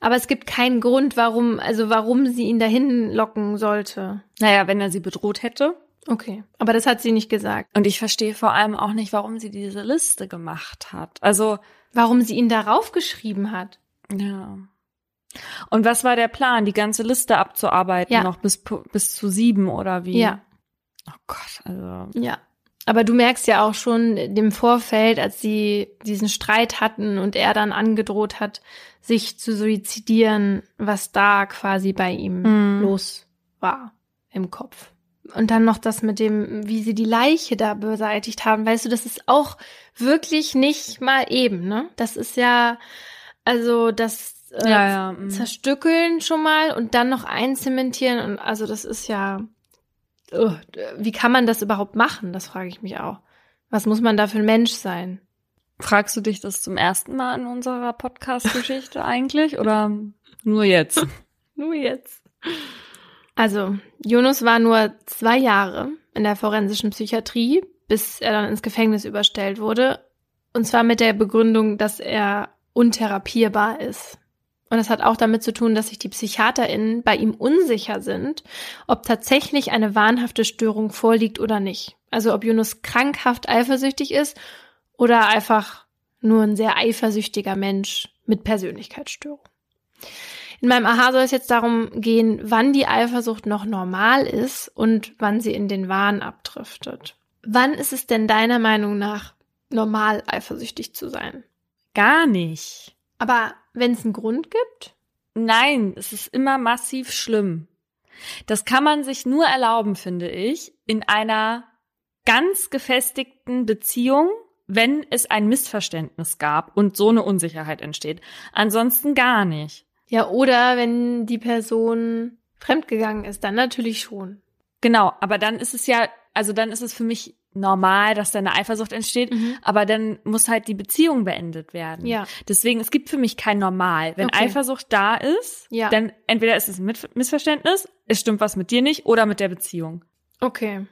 Aber es gibt keinen Grund, warum, also warum sie ihn dahin locken sollte. Naja, wenn er sie bedroht hätte. Okay, aber das hat sie nicht gesagt. Und ich verstehe vor allem auch nicht, warum sie diese Liste gemacht hat. Also, warum sie ihn darauf geschrieben hat. Ja. Und was war der Plan, die ganze Liste abzuarbeiten, ja. noch bis, bis zu sieben oder wie? Ja. Oh Gott, also. Ja. Aber du merkst ja auch schon dem Vorfeld, als sie diesen Streit hatten und er dann angedroht hat, sich zu suizidieren, was da quasi bei ihm mm. los war im Kopf. Und dann noch das mit dem, wie sie die Leiche da beseitigt haben. Weißt du, das ist auch wirklich nicht mal eben, ne? Das ist ja, also das äh, ja, ja. Mhm. Zerstückeln schon mal und dann noch einzementieren. Und also das ist ja, wie kann man das überhaupt machen? Das frage ich mich auch. Was muss man da für ein Mensch sein? Fragst du dich das zum ersten Mal in unserer Podcast-Geschichte eigentlich oder nur jetzt? nur jetzt. Also, Jonas war nur zwei Jahre in der forensischen Psychiatrie, bis er dann ins Gefängnis überstellt wurde. Und zwar mit der Begründung, dass er untherapierbar ist. Und das hat auch damit zu tun, dass sich die PsychiaterInnen bei ihm unsicher sind, ob tatsächlich eine wahnhafte Störung vorliegt oder nicht. Also ob Jonas krankhaft eifersüchtig ist oder einfach nur ein sehr eifersüchtiger Mensch mit Persönlichkeitsstörung. In meinem Aha soll es jetzt darum gehen, wann die Eifersucht noch normal ist und wann sie in den Wahn abdriftet. Wann ist es denn deiner Meinung nach normal, eifersüchtig zu sein? Gar nicht. Aber wenn es einen Grund gibt? Nein, es ist immer massiv schlimm. Das kann man sich nur erlauben, finde ich, in einer ganz gefestigten Beziehung, wenn es ein Missverständnis gab und so eine Unsicherheit entsteht. Ansonsten gar nicht. Ja, oder wenn die Person fremdgegangen ist, dann natürlich schon. Genau, aber dann ist es ja, also dann ist es für mich normal, dass da eine Eifersucht entsteht, mhm. aber dann muss halt die Beziehung beendet werden. Ja. Deswegen, es gibt für mich kein Normal. Wenn okay. Eifersucht da ist, ja. dann entweder ist es ein Missverständnis, es stimmt was mit dir nicht oder mit der Beziehung. Okay.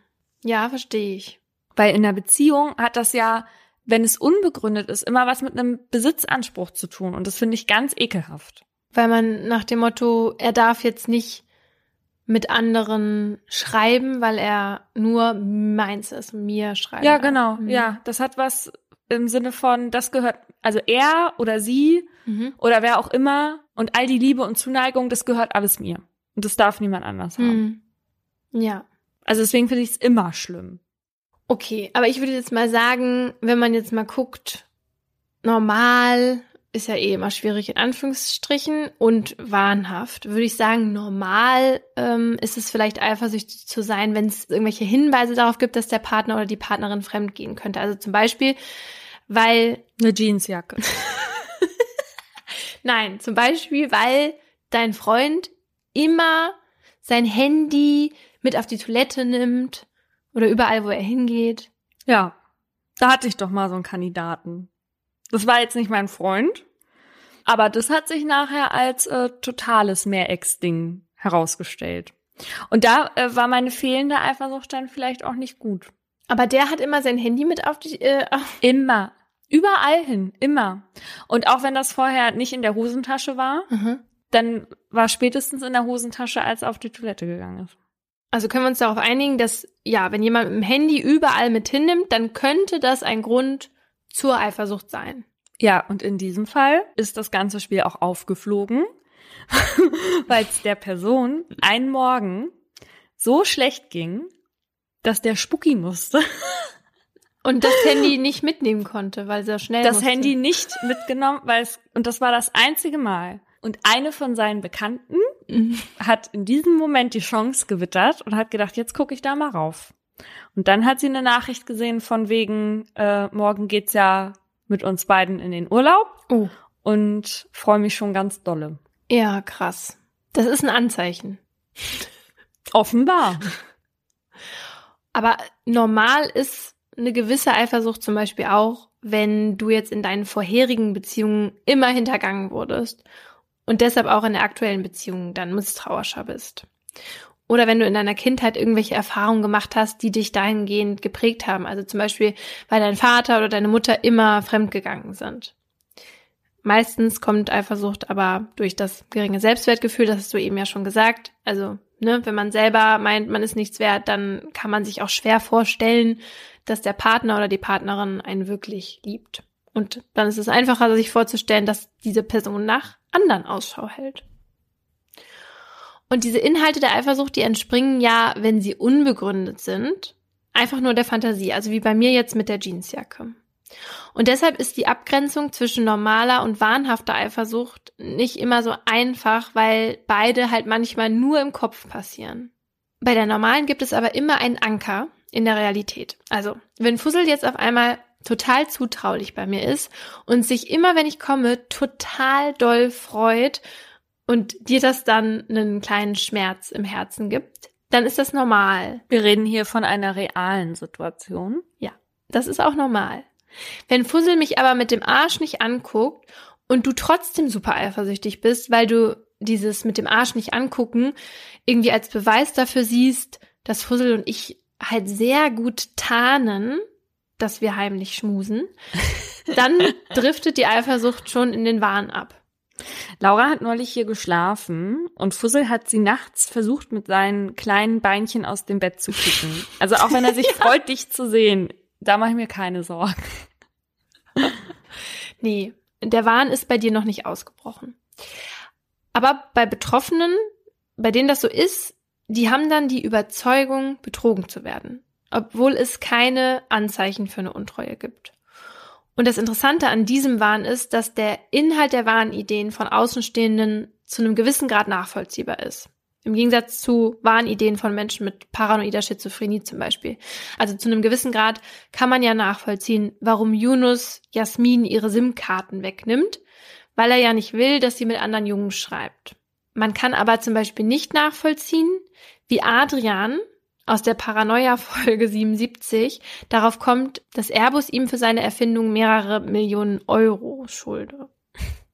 Ja, verstehe ich. Weil in der Beziehung hat das ja, wenn es unbegründet ist, immer was mit einem Besitzanspruch zu tun. Und das finde ich ganz ekelhaft. Weil man nach dem Motto, er darf jetzt nicht mit anderen schreiben, weil er nur meins ist, mir schreiben. Ja, genau. Mhm. Ja, das hat was im Sinne von, das gehört, also er oder sie mhm. oder wer auch immer und all die Liebe und Zuneigung, das gehört alles mir. Und das darf niemand anders haben. Mhm. Ja. Also deswegen finde ich es immer schlimm. Okay, aber ich würde jetzt mal sagen, wenn man jetzt mal guckt, normal ist ja eh immer schwierig in Anführungsstrichen und wahnhaft. Würde ich sagen, normal ähm, ist es vielleicht eifersüchtig zu sein, wenn es irgendwelche Hinweise darauf gibt, dass der Partner oder die Partnerin fremd gehen könnte. Also zum Beispiel, weil eine Jeansjacke. Nein, zum Beispiel, weil dein Freund immer sein Handy mit auf die Toilette nimmt oder überall, wo er hingeht. Ja, da hatte ich doch mal so einen Kandidaten. Das war jetzt nicht mein Freund, aber das hat sich nachher als äh, totales Mehrex-Ding herausgestellt. Und da äh, war meine fehlende Eifersucht dann vielleicht auch nicht gut. Aber der hat immer sein Handy mit auf die. Äh, immer. Überall hin. Immer. Und auch wenn das vorher nicht in der Hosentasche war, mhm. dann war spätestens in der Hosentasche, als er auf die Toilette gegangen ist. Also können wir uns darauf einigen, dass, ja, wenn jemand mit dem Handy überall mit hinnimmt, dann könnte das ein Grund zur Eifersucht sein. Ja, und in diesem Fall ist das ganze Spiel auch aufgeflogen, weil es der Person einen Morgen so schlecht ging, dass der Spucki musste. Und das Handy nicht mitnehmen konnte, weil sie schnell Das musste. Handy nicht mitgenommen, weil es, und das war das einzige Mal. Und eine von seinen Bekannten mhm. hat in diesem Moment die Chance gewittert und hat gedacht, jetzt gucke ich da mal rauf. Und dann hat sie eine Nachricht gesehen von wegen, äh, morgen geht's ja mit uns beiden in den Urlaub. Oh. Und freue mich schon ganz dolle. Ja, krass. Das ist ein Anzeichen. Offenbar. Aber normal ist eine gewisse Eifersucht zum Beispiel auch, wenn du jetzt in deinen vorherigen Beziehungen immer hintergangen wurdest und deshalb auch in der aktuellen Beziehung dann misstrauischer bist. Oder wenn du in deiner Kindheit irgendwelche Erfahrungen gemacht hast, die dich dahingehend geprägt haben. Also zum Beispiel, weil dein Vater oder deine Mutter immer fremdgegangen sind. Meistens kommt Eifersucht aber durch das geringe Selbstwertgefühl, das hast du eben ja schon gesagt. Also, ne, wenn man selber meint, man ist nichts wert, dann kann man sich auch schwer vorstellen, dass der Partner oder die Partnerin einen wirklich liebt. Und dann ist es einfacher, sich vorzustellen, dass diese Person nach anderen Ausschau hält. Und diese Inhalte der Eifersucht, die entspringen ja, wenn sie unbegründet sind, einfach nur der Fantasie, also wie bei mir jetzt mit der Jeansjacke. Und deshalb ist die Abgrenzung zwischen normaler und wahnhafter Eifersucht nicht immer so einfach, weil beide halt manchmal nur im Kopf passieren. Bei der normalen gibt es aber immer einen Anker in der Realität. Also, wenn Fussel jetzt auf einmal total zutraulich bei mir ist und sich immer, wenn ich komme, total doll freut und dir das dann einen kleinen Schmerz im Herzen gibt, dann ist das normal. Wir reden hier von einer realen Situation. Ja, das ist auch normal. Wenn Fussel mich aber mit dem Arsch nicht anguckt und du trotzdem super eifersüchtig bist, weil du dieses mit dem Arsch nicht angucken irgendwie als Beweis dafür siehst, dass Fussel und ich halt sehr gut tarnen, dass wir heimlich schmusen, dann driftet die Eifersucht schon in den Wahn ab. Laura hat neulich hier geschlafen und Fussel hat sie nachts versucht, mit seinen kleinen Beinchen aus dem Bett zu kicken. Also auch wenn er sich ja. freut, dich zu sehen, da mache ich mir keine Sorgen. nee, der Wahn ist bei dir noch nicht ausgebrochen. Aber bei Betroffenen, bei denen das so ist, die haben dann die Überzeugung, betrogen zu werden, obwohl es keine Anzeichen für eine Untreue gibt. Und das Interessante an diesem Wahn ist, dass der Inhalt der Wahnideen von Außenstehenden zu einem gewissen Grad nachvollziehbar ist. Im Gegensatz zu Wahnideen von Menschen mit paranoider Schizophrenie zum Beispiel. Also zu einem gewissen Grad kann man ja nachvollziehen, warum Yunus Jasmin ihre SIM-Karten wegnimmt, weil er ja nicht will, dass sie mit anderen Jungen schreibt. Man kann aber zum Beispiel nicht nachvollziehen, wie Adrian, aus der Paranoia-Folge 77 darauf kommt, dass Airbus ihm für seine Erfindung mehrere Millionen Euro schulde.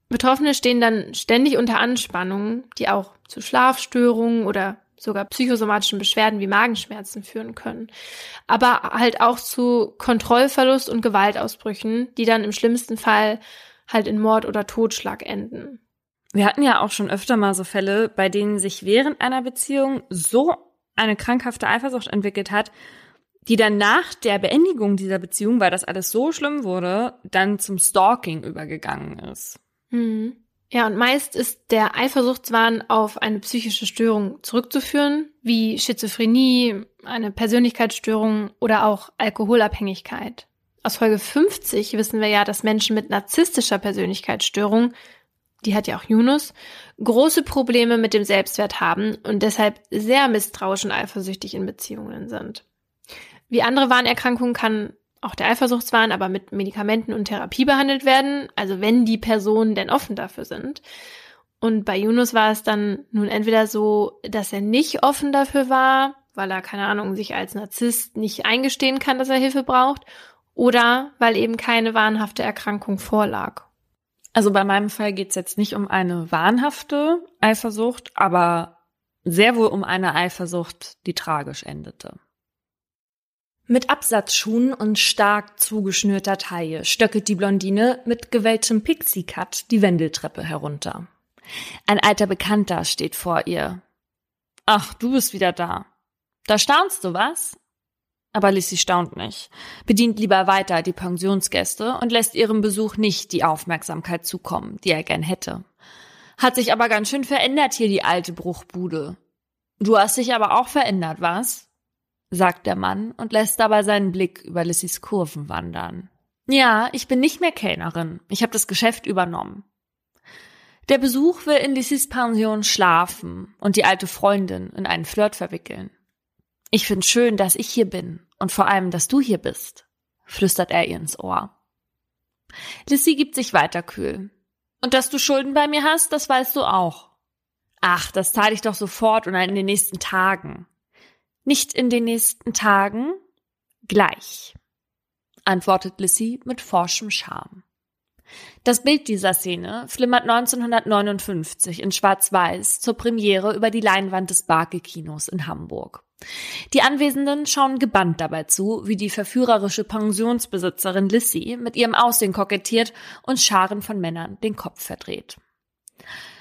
Betroffene stehen dann ständig unter Anspannungen, die auch zu Schlafstörungen oder sogar psychosomatischen Beschwerden wie Magenschmerzen führen können. Aber halt auch zu Kontrollverlust und Gewaltausbrüchen, die dann im schlimmsten Fall halt in Mord oder Totschlag enden. Wir hatten ja auch schon öfter mal so Fälle, bei denen sich während einer Beziehung so eine krankhafte Eifersucht entwickelt hat, die dann nach der Beendigung dieser Beziehung, weil das alles so schlimm wurde, dann zum Stalking übergegangen ist. Mhm. Ja, und meist ist der Eifersuchtswahn auf eine psychische Störung zurückzuführen, wie Schizophrenie, eine Persönlichkeitsstörung oder auch Alkoholabhängigkeit. Aus Folge 50 wissen wir ja, dass Menschen mit narzisstischer Persönlichkeitsstörung, die hat ja auch Yunus, große Probleme mit dem Selbstwert haben und deshalb sehr misstrauisch und eifersüchtig in Beziehungen sind. Wie andere Warnerkrankungen kann auch der Eifersuchtswahn aber mit Medikamenten und Therapie behandelt werden, also wenn die Personen denn offen dafür sind. Und bei Yunus war es dann nun entweder so, dass er nicht offen dafür war, weil er, keine Ahnung, sich als Narzisst nicht eingestehen kann, dass er Hilfe braucht, oder weil eben keine wahnhafte Erkrankung vorlag. Also bei meinem Fall geht es jetzt nicht um eine wahnhafte Eifersucht, aber sehr wohl um eine Eifersucht, die tragisch endete. Mit Absatzschuhen und stark zugeschnürter Taille stöckelt die Blondine mit gewelltem Pixie-Cut die Wendeltreppe herunter. Ein alter Bekannter steht vor ihr. Ach, du bist wieder da. Da staunst du, was? Aber Lissy staunt nicht, bedient lieber weiter die Pensionsgäste und lässt ihrem Besuch nicht die Aufmerksamkeit zukommen, die er gern hätte. Hat sich aber ganz schön verändert hier die alte Bruchbude. Du hast dich aber auch verändert, was? sagt der Mann und lässt dabei seinen Blick über Lissys Kurven wandern. Ja, ich bin nicht mehr Kellnerin. Ich habe das Geschäft übernommen. Der Besuch will in Lissys Pension schlafen und die alte Freundin in einen Flirt verwickeln. Ich find's schön, dass ich hier bin und vor allem, dass du hier bist, flüstert er ihr ins Ohr. Lissy gibt sich weiter kühl. Und dass du Schulden bei mir hast, das weißt du auch. Ach, das zahle ich doch sofort und in den nächsten Tagen. Nicht in den nächsten Tagen, gleich, antwortet Lissy mit forschem Charme. Das Bild dieser Szene flimmert 1959 in Schwarz-Weiß zur Premiere über die Leinwand des Barke-Kinos in Hamburg. Die Anwesenden schauen gebannt dabei zu, wie die verführerische Pensionsbesitzerin Lissy mit ihrem Aussehen kokettiert und Scharen von Männern den Kopf verdreht.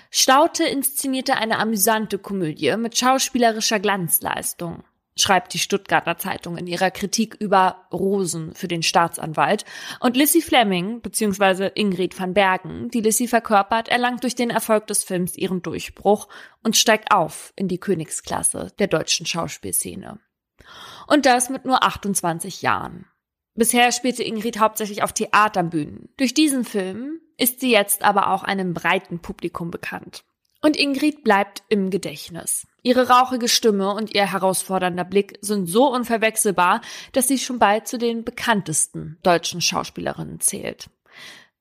Staute inszenierte eine amüsante Komödie mit schauspielerischer Glanzleistung schreibt die Stuttgarter Zeitung in ihrer Kritik über Rosen für den Staatsanwalt. Und Lissy Fleming bzw. Ingrid van Bergen, die Lissy verkörpert, erlangt durch den Erfolg des Films ihren Durchbruch und steigt auf in die Königsklasse der deutschen Schauspielszene. Und das mit nur 28 Jahren. Bisher spielte Ingrid hauptsächlich auf Theaterbühnen. Durch diesen Film ist sie jetzt aber auch einem breiten Publikum bekannt. Und Ingrid bleibt im Gedächtnis. Ihre rauchige Stimme und ihr herausfordernder Blick sind so unverwechselbar, dass sie schon bald zu den bekanntesten deutschen Schauspielerinnen zählt.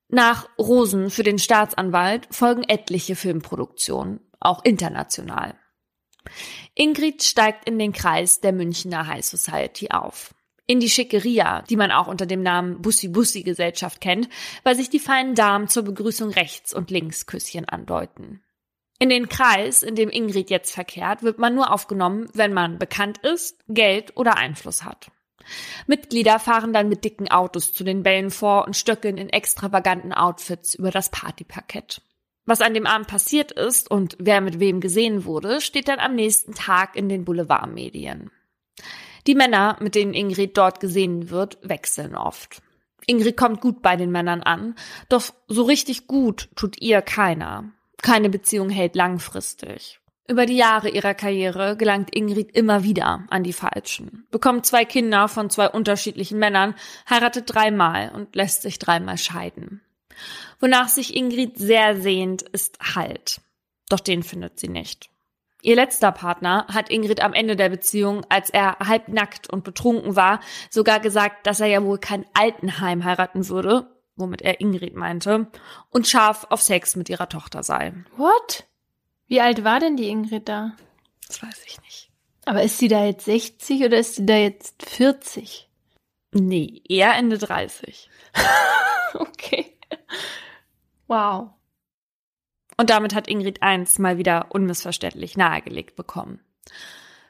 Nach Rosen für den Staatsanwalt folgen etliche Filmproduktionen, auch international. Ingrid steigt in den Kreis der Münchner High Society auf. In die Schickeria, die man auch unter dem Namen Bussi-Bussi-Gesellschaft kennt, weil sich die feinen Damen zur Begrüßung rechts und links Küsschen andeuten. In den Kreis, in dem Ingrid jetzt verkehrt, wird man nur aufgenommen, wenn man bekannt ist, Geld oder Einfluss hat. Mitglieder fahren dann mit dicken Autos zu den Bällen vor und stöckeln in extravaganten Outfits über das Partyparkett. Was an dem Abend passiert ist und wer mit wem gesehen wurde, steht dann am nächsten Tag in den Boulevardmedien. Die Männer, mit denen Ingrid dort gesehen wird, wechseln oft. Ingrid kommt gut bei den Männern an, doch so richtig gut tut ihr keiner. Keine Beziehung hält langfristig. Über die Jahre ihrer Karriere gelangt Ingrid immer wieder an die Falschen, bekommt zwei Kinder von zwei unterschiedlichen Männern, heiratet dreimal und lässt sich dreimal scheiden. Wonach sich Ingrid sehr sehnt, ist Halt. Doch den findet sie nicht. Ihr letzter Partner hat Ingrid am Ende der Beziehung, als er halbnackt und betrunken war, sogar gesagt, dass er ja wohl kein Altenheim heiraten würde, womit er Ingrid meinte, und scharf auf Sex mit ihrer Tochter sei. What? Wie alt war denn die Ingrid da? Das weiß ich nicht. Aber ist sie da jetzt 60 oder ist sie da jetzt 40? Nee, eher Ende 30. okay. Wow. Und damit hat Ingrid eins mal wieder unmissverständlich nahegelegt bekommen.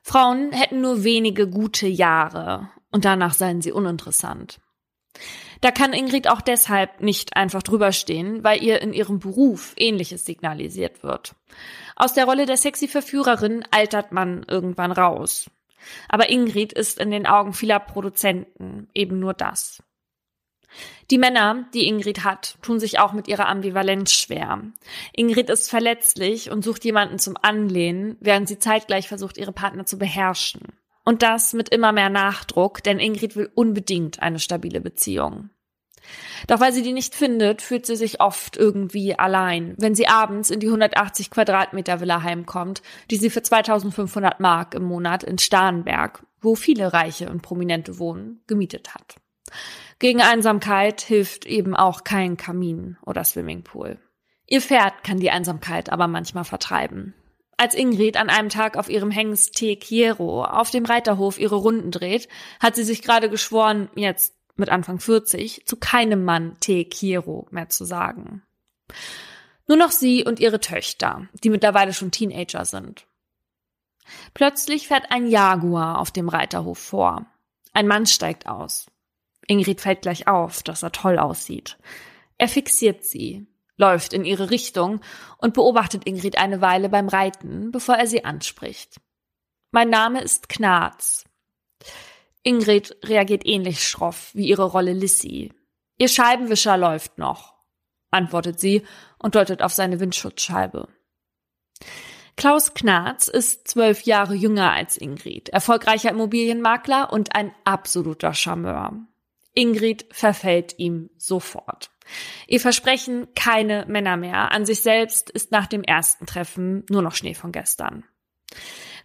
Frauen hätten nur wenige gute Jahre und danach seien sie uninteressant. Da kann Ingrid auch deshalb nicht einfach drüber stehen, weil ihr in ihrem Beruf ähnliches signalisiert wird. Aus der Rolle der sexy Verführerin altert man irgendwann raus. Aber Ingrid ist in den Augen vieler Produzenten eben nur das. Die Männer, die Ingrid hat, tun sich auch mit ihrer Ambivalenz schwer. Ingrid ist verletzlich und sucht jemanden zum Anlehnen, während sie zeitgleich versucht, ihre Partner zu beherrschen. Und das mit immer mehr Nachdruck, denn Ingrid will unbedingt eine stabile Beziehung. Doch weil sie die nicht findet, fühlt sie sich oft irgendwie allein, wenn sie abends in die 180 Quadratmeter Villa heimkommt, die sie für 2500 Mark im Monat in Starnberg, wo viele Reiche und Prominente wohnen, gemietet hat. Gegen Einsamkeit hilft eben auch kein Kamin oder Swimmingpool. Ihr Pferd kann die Einsamkeit aber manchmal vertreiben. Als Ingrid an einem Tag auf ihrem Hengst Te Quiero auf dem Reiterhof ihre Runden dreht, hat sie sich gerade geschworen, jetzt mit Anfang 40, zu keinem Mann Te Quiero mehr zu sagen. Nur noch sie und ihre Töchter, die mittlerweile schon Teenager sind. Plötzlich fährt ein Jaguar auf dem Reiterhof vor. Ein Mann steigt aus. Ingrid fällt gleich auf, dass er toll aussieht. Er fixiert sie, läuft in ihre Richtung und beobachtet Ingrid eine Weile beim Reiten, bevor er sie anspricht. Mein Name ist Knarz. Ingrid reagiert ähnlich schroff wie ihre Rolle Lissy. Ihr Scheibenwischer läuft noch, antwortet sie und deutet auf seine Windschutzscheibe. Klaus Knarz ist zwölf Jahre jünger als Ingrid, erfolgreicher Immobilienmakler und ein absoluter Charmeur. Ingrid verfällt ihm sofort. Ihr Versprechen, keine Männer mehr, an sich selbst ist nach dem ersten Treffen nur noch Schnee von gestern.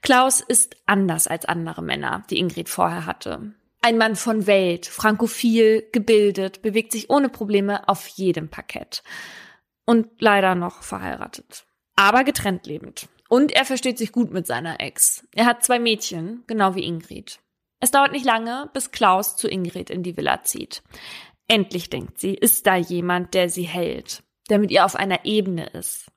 Klaus ist anders als andere Männer, die Ingrid vorher hatte. Ein Mann von Welt, frankophil, gebildet, bewegt sich ohne Probleme auf jedem Parkett. Und leider noch verheiratet. Aber getrennt lebend. Und er versteht sich gut mit seiner Ex. Er hat zwei Mädchen, genau wie Ingrid. Es dauert nicht lange, bis Klaus zu Ingrid in die Villa zieht. Endlich denkt sie, ist da jemand, der sie hält, der mit ihr auf einer Ebene ist.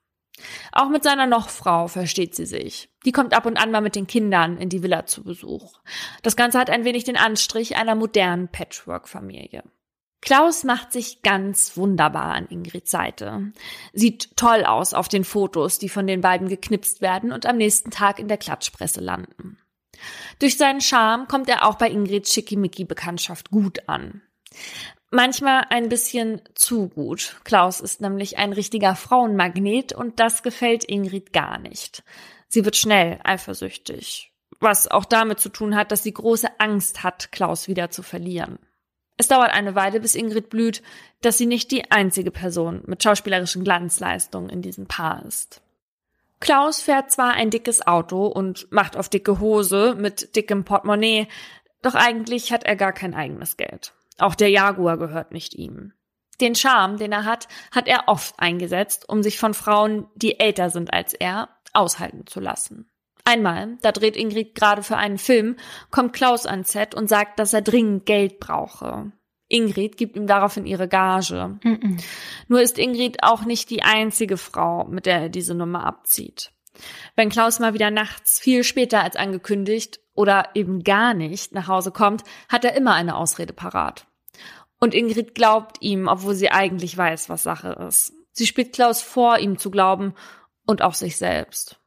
Auch mit seiner Nochfrau versteht sie sich. Die kommt ab und an mal mit den Kindern in die Villa zu Besuch. Das Ganze hat ein wenig den Anstrich einer modernen Patchwork-Familie. Klaus macht sich ganz wunderbar an Ingrids Seite. Sieht toll aus auf den Fotos, die von den beiden geknipst werden und am nächsten Tag in der Klatschpresse landen. Durch seinen Charme kommt er auch bei Ingrids Schickimicki-Bekanntschaft gut an. Manchmal ein bisschen zu gut. Klaus ist nämlich ein richtiger Frauenmagnet und das gefällt Ingrid gar nicht. Sie wird schnell eifersüchtig. Was auch damit zu tun hat, dass sie große Angst hat, Klaus wieder zu verlieren. Es dauert eine Weile, bis Ingrid blüht, dass sie nicht die einzige Person mit schauspielerischen Glanzleistungen in diesem Paar ist. Klaus fährt zwar ein dickes Auto und macht auf dicke Hose mit dickem Portemonnaie, doch eigentlich hat er gar kein eigenes Geld. Auch der Jaguar gehört nicht ihm. Den Charme, den er hat, hat er oft eingesetzt, um sich von Frauen, die älter sind als er, aushalten zu lassen. Einmal, da dreht Ingrid gerade für einen Film, kommt Klaus ans Set und sagt, dass er dringend Geld brauche. Ingrid gibt ihm daraufhin ihre Gage. Mm -mm. Nur ist Ingrid auch nicht die einzige Frau, mit der er diese Nummer abzieht. Wenn Klaus mal wieder nachts viel später als angekündigt oder eben gar nicht nach Hause kommt, hat er immer eine Ausrede parat. Und Ingrid glaubt ihm, obwohl sie eigentlich weiß, was Sache ist. Sie spielt Klaus vor, ihm zu glauben und auch sich selbst.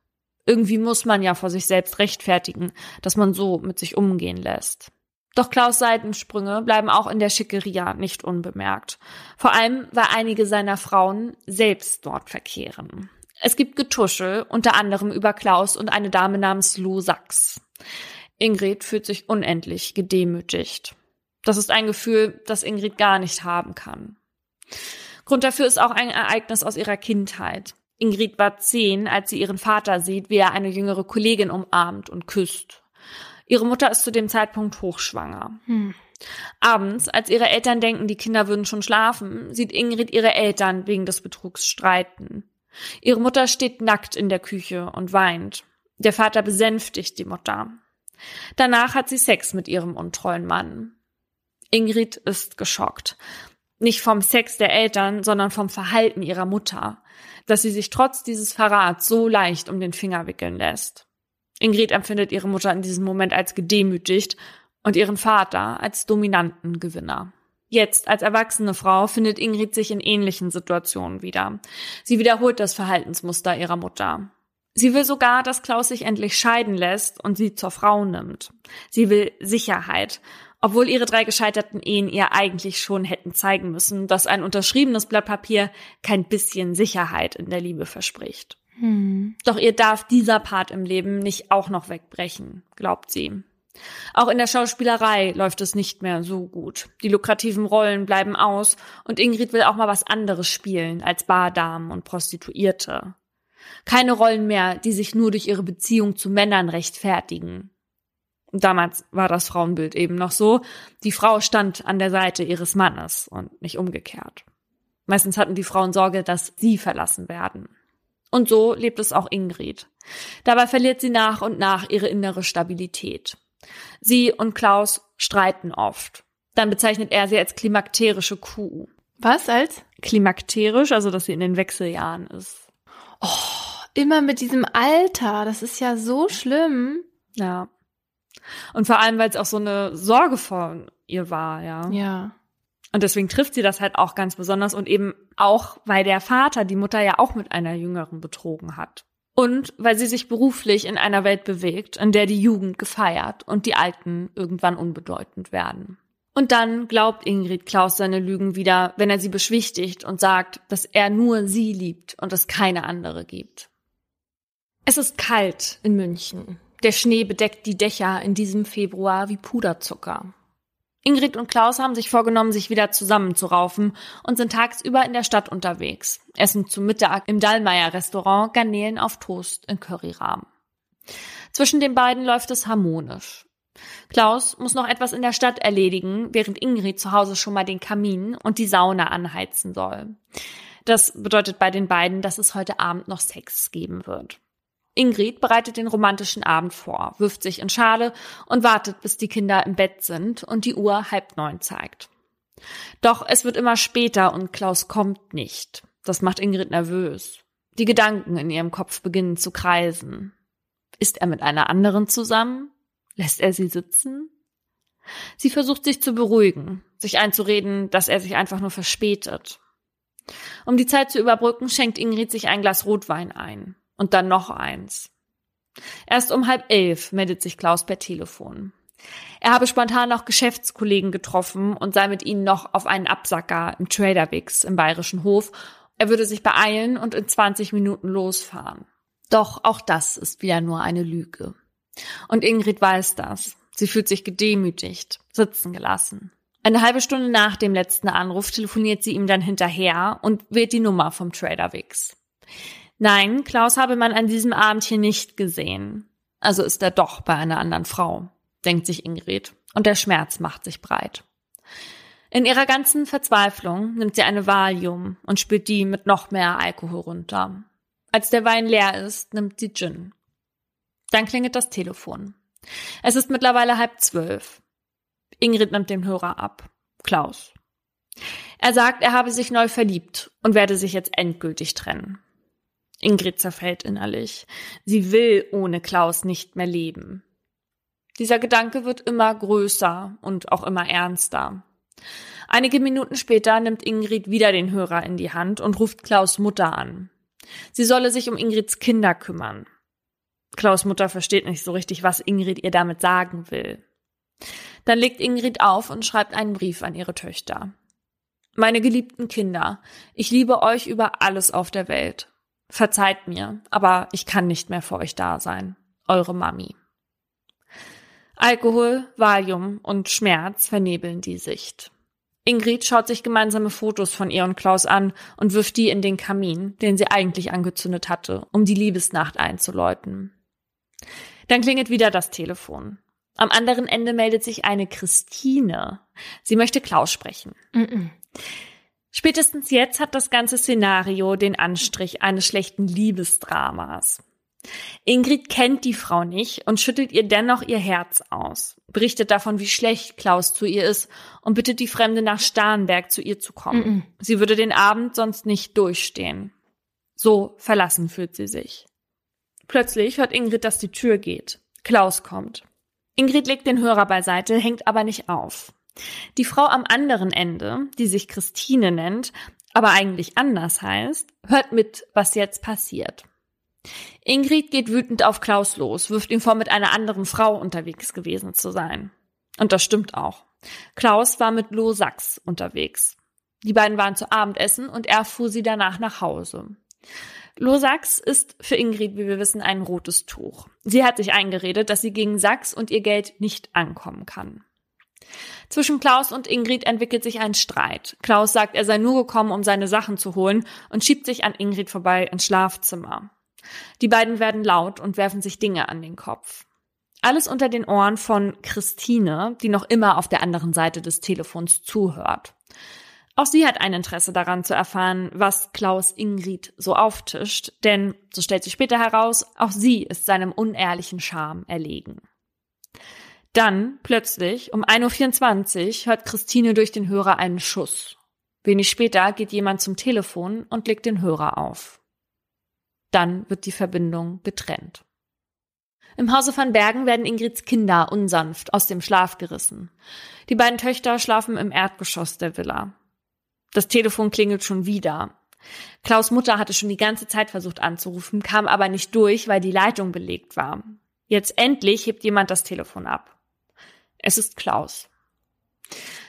Irgendwie muss man ja vor sich selbst rechtfertigen, dass man so mit sich umgehen lässt. Doch Klaus Seitensprünge bleiben auch in der Schickeria nicht unbemerkt. Vor allem, weil einige seiner Frauen selbst dort verkehren. Es gibt Getuschel, unter anderem über Klaus und eine Dame namens Lou Sachs. Ingrid fühlt sich unendlich gedemütigt. Das ist ein Gefühl, das Ingrid gar nicht haben kann. Grund dafür ist auch ein Ereignis aus ihrer Kindheit. Ingrid war zehn, als sie ihren Vater sieht, wie er eine jüngere Kollegin umarmt und küsst. Ihre Mutter ist zu dem Zeitpunkt hochschwanger. Hm. Abends, als ihre Eltern denken, die Kinder würden schon schlafen, sieht Ingrid ihre Eltern wegen des Betrugs streiten. Ihre Mutter steht nackt in der Küche und weint. Der Vater besänftigt die Mutter. Danach hat sie Sex mit ihrem untreuen Mann. Ingrid ist geschockt. Nicht vom Sex der Eltern, sondern vom Verhalten ihrer Mutter, dass sie sich trotz dieses Verrats so leicht um den Finger wickeln lässt. Ingrid empfindet ihre Mutter in diesem Moment als gedemütigt und ihren Vater als dominanten Gewinner. Jetzt, als erwachsene Frau, findet Ingrid sich in ähnlichen Situationen wieder. Sie wiederholt das Verhaltensmuster ihrer Mutter. Sie will sogar, dass Klaus sich endlich scheiden lässt und sie zur Frau nimmt. Sie will Sicherheit, obwohl ihre drei gescheiterten Ehen ihr eigentlich schon hätten zeigen müssen, dass ein unterschriebenes Blatt Papier kein bisschen Sicherheit in der Liebe verspricht. Hm. Doch ihr darf dieser Part im Leben nicht auch noch wegbrechen, glaubt sie. Auch in der Schauspielerei läuft es nicht mehr so gut. Die lukrativen Rollen bleiben aus und Ingrid will auch mal was anderes spielen als Bardamen und Prostituierte. Keine Rollen mehr, die sich nur durch ihre Beziehung zu Männern rechtfertigen. Damals war das Frauenbild eben noch so. Die Frau stand an der Seite ihres Mannes und nicht umgekehrt. Meistens hatten die Frauen Sorge, dass sie verlassen werden. Und so lebt es auch Ingrid. Dabei verliert sie nach und nach ihre innere Stabilität. Sie und Klaus streiten oft. Dann bezeichnet er sie als klimakterische Kuh. Was als? Klimakterisch, also dass sie in den Wechseljahren ist. Oh, immer mit diesem Alter. Das ist ja so schlimm. Ja. Und vor allem, weil es auch so eine Sorge von ihr war, ja. Ja. Und deswegen trifft sie das halt auch ganz besonders und eben auch, weil der Vater die Mutter ja auch mit einer Jüngeren betrogen hat. Und weil sie sich beruflich in einer Welt bewegt, in der die Jugend gefeiert und die Alten irgendwann unbedeutend werden. Und dann glaubt Ingrid Klaus seine Lügen wieder, wenn er sie beschwichtigt und sagt, dass er nur sie liebt und es keine andere gibt. Es ist kalt in München. Der Schnee bedeckt die Dächer in diesem Februar wie Puderzucker. Ingrid und Klaus haben sich vorgenommen, sich wieder zusammenzuraufen und sind tagsüber in der Stadt unterwegs, essen zu Mittag im Dallmayr Restaurant Garnelen auf Toast in Curryrahmen. Zwischen den beiden läuft es harmonisch. Klaus muss noch etwas in der Stadt erledigen, während Ingrid zu Hause schon mal den Kamin und die Sauna anheizen soll. Das bedeutet bei den beiden, dass es heute Abend noch Sex geben wird. Ingrid bereitet den romantischen Abend vor, wirft sich in Schale und wartet, bis die Kinder im Bett sind und die Uhr halb neun zeigt. Doch es wird immer später und Klaus kommt nicht. Das macht Ingrid nervös. Die Gedanken in ihrem Kopf beginnen zu kreisen. Ist er mit einer anderen zusammen? Lässt er sie sitzen? Sie versucht sich zu beruhigen, sich einzureden, dass er sich einfach nur verspätet. Um die Zeit zu überbrücken, schenkt Ingrid sich ein Glas Rotwein ein. Und dann noch eins. Erst um halb elf meldet sich Klaus per Telefon. Er habe spontan noch Geschäftskollegen getroffen und sei mit ihnen noch auf einen Absacker im Traderwix im Bayerischen Hof. Er würde sich beeilen und in 20 Minuten losfahren. Doch auch das ist wieder nur eine Lüge. Und Ingrid weiß das. Sie fühlt sich gedemütigt, sitzen gelassen. Eine halbe Stunde nach dem letzten Anruf telefoniert sie ihm dann hinterher und wählt die Nummer vom Traderwix. Nein, Klaus habe man an diesem Abend hier nicht gesehen. Also ist er doch bei einer anderen Frau, denkt sich Ingrid, und der Schmerz macht sich breit. In ihrer ganzen Verzweiflung nimmt sie eine Valium und spült die mit noch mehr Alkohol runter. Als der Wein leer ist, nimmt sie Gin. Dann klingelt das Telefon. Es ist mittlerweile halb zwölf. Ingrid nimmt den Hörer ab. Klaus. Er sagt, er habe sich neu verliebt und werde sich jetzt endgültig trennen. Ingrid zerfällt innerlich. Sie will ohne Klaus nicht mehr leben. Dieser Gedanke wird immer größer und auch immer ernster. Einige Minuten später nimmt Ingrid wieder den Hörer in die Hand und ruft Klaus Mutter an. Sie solle sich um Ingrids Kinder kümmern. Klaus Mutter versteht nicht so richtig, was Ingrid ihr damit sagen will. Dann legt Ingrid auf und schreibt einen Brief an ihre Töchter. Meine geliebten Kinder, ich liebe euch über alles auf der Welt. Verzeiht mir, aber ich kann nicht mehr für euch da sein. Eure Mami. Alkohol, Valium und Schmerz vernebeln die Sicht. Ingrid schaut sich gemeinsame Fotos von ihr und Klaus an und wirft die in den Kamin, den sie eigentlich angezündet hatte, um die Liebesnacht einzuläuten. Dann klingelt wieder das Telefon. Am anderen Ende meldet sich eine Christine. Sie möchte Klaus sprechen. Mm -mm. Spätestens jetzt hat das ganze Szenario den Anstrich eines schlechten Liebesdramas. Ingrid kennt die Frau nicht und schüttelt ihr dennoch ihr Herz aus, berichtet davon, wie schlecht Klaus zu ihr ist und bittet die Fremde nach Starnberg zu ihr zu kommen. Mm -mm. Sie würde den Abend sonst nicht durchstehen. So verlassen fühlt sie sich. Plötzlich hört Ingrid, dass die Tür geht. Klaus kommt. Ingrid legt den Hörer beiseite, hängt aber nicht auf. Die Frau am anderen Ende, die sich Christine nennt, aber eigentlich anders heißt, hört mit, was jetzt passiert. Ingrid geht wütend auf Klaus los, wirft ihm vor, mit einer anderen Frau unterwegs gewesen zu sein. Und das stimmt auch. Klaus war mit Lo Sachs unterwegs. Die beiden waren zu Abendessen und er fuhr sie danach nach Hause. Lo Sachs ist für Ingrid, wie wir wissen, ein rotes Tuch. Sie hat sich eingeredet, dass sie gegen Sachs und ihr Geld nicht ankommen kann. Zwischen Klaus und Ingrid entwickelt sich ein Streit. Klaus sagt, er sei nur gekommen, um seine Sachen zu holen und schiebt sich an Ingrid vorbei ins Schlafzimmer. Die beiden werden laut und werfen sich Dinge an den Kopf. Alles unter den Ohren von Christine, die noch immer auf der anderen Seite des Telefons zuhört. Auch sie hat ein Interesse daran zu erfahren, was Klaus Ingrid so auftischt, denn, so stellt sich später heraus, auch sie ist seinem unehrlichen Charme erlegen. Dann, plötzlich, um 1.24 Uhr, hört Christine durch den Hörer einen Schuss. Wenig später geht jemand zum Telefon und legt den Hörer auf. Dann wird die Verbindung getrennt. Im Hause von Bergen werden Ingrids Kinder unsanft aus dem Schlaf gerissen. Die beiden Töchter schlafen im Erdgeschoss der Villa. Das Telefon klingelt schon wieder. Klaus Mutter hatte schon die ganze Zeit versucht anzurufen, kam aber nicht durch, weil die Leitung belegt war. Jetzt endlich hebt jemand das Telefon ab. Es ist Klaus.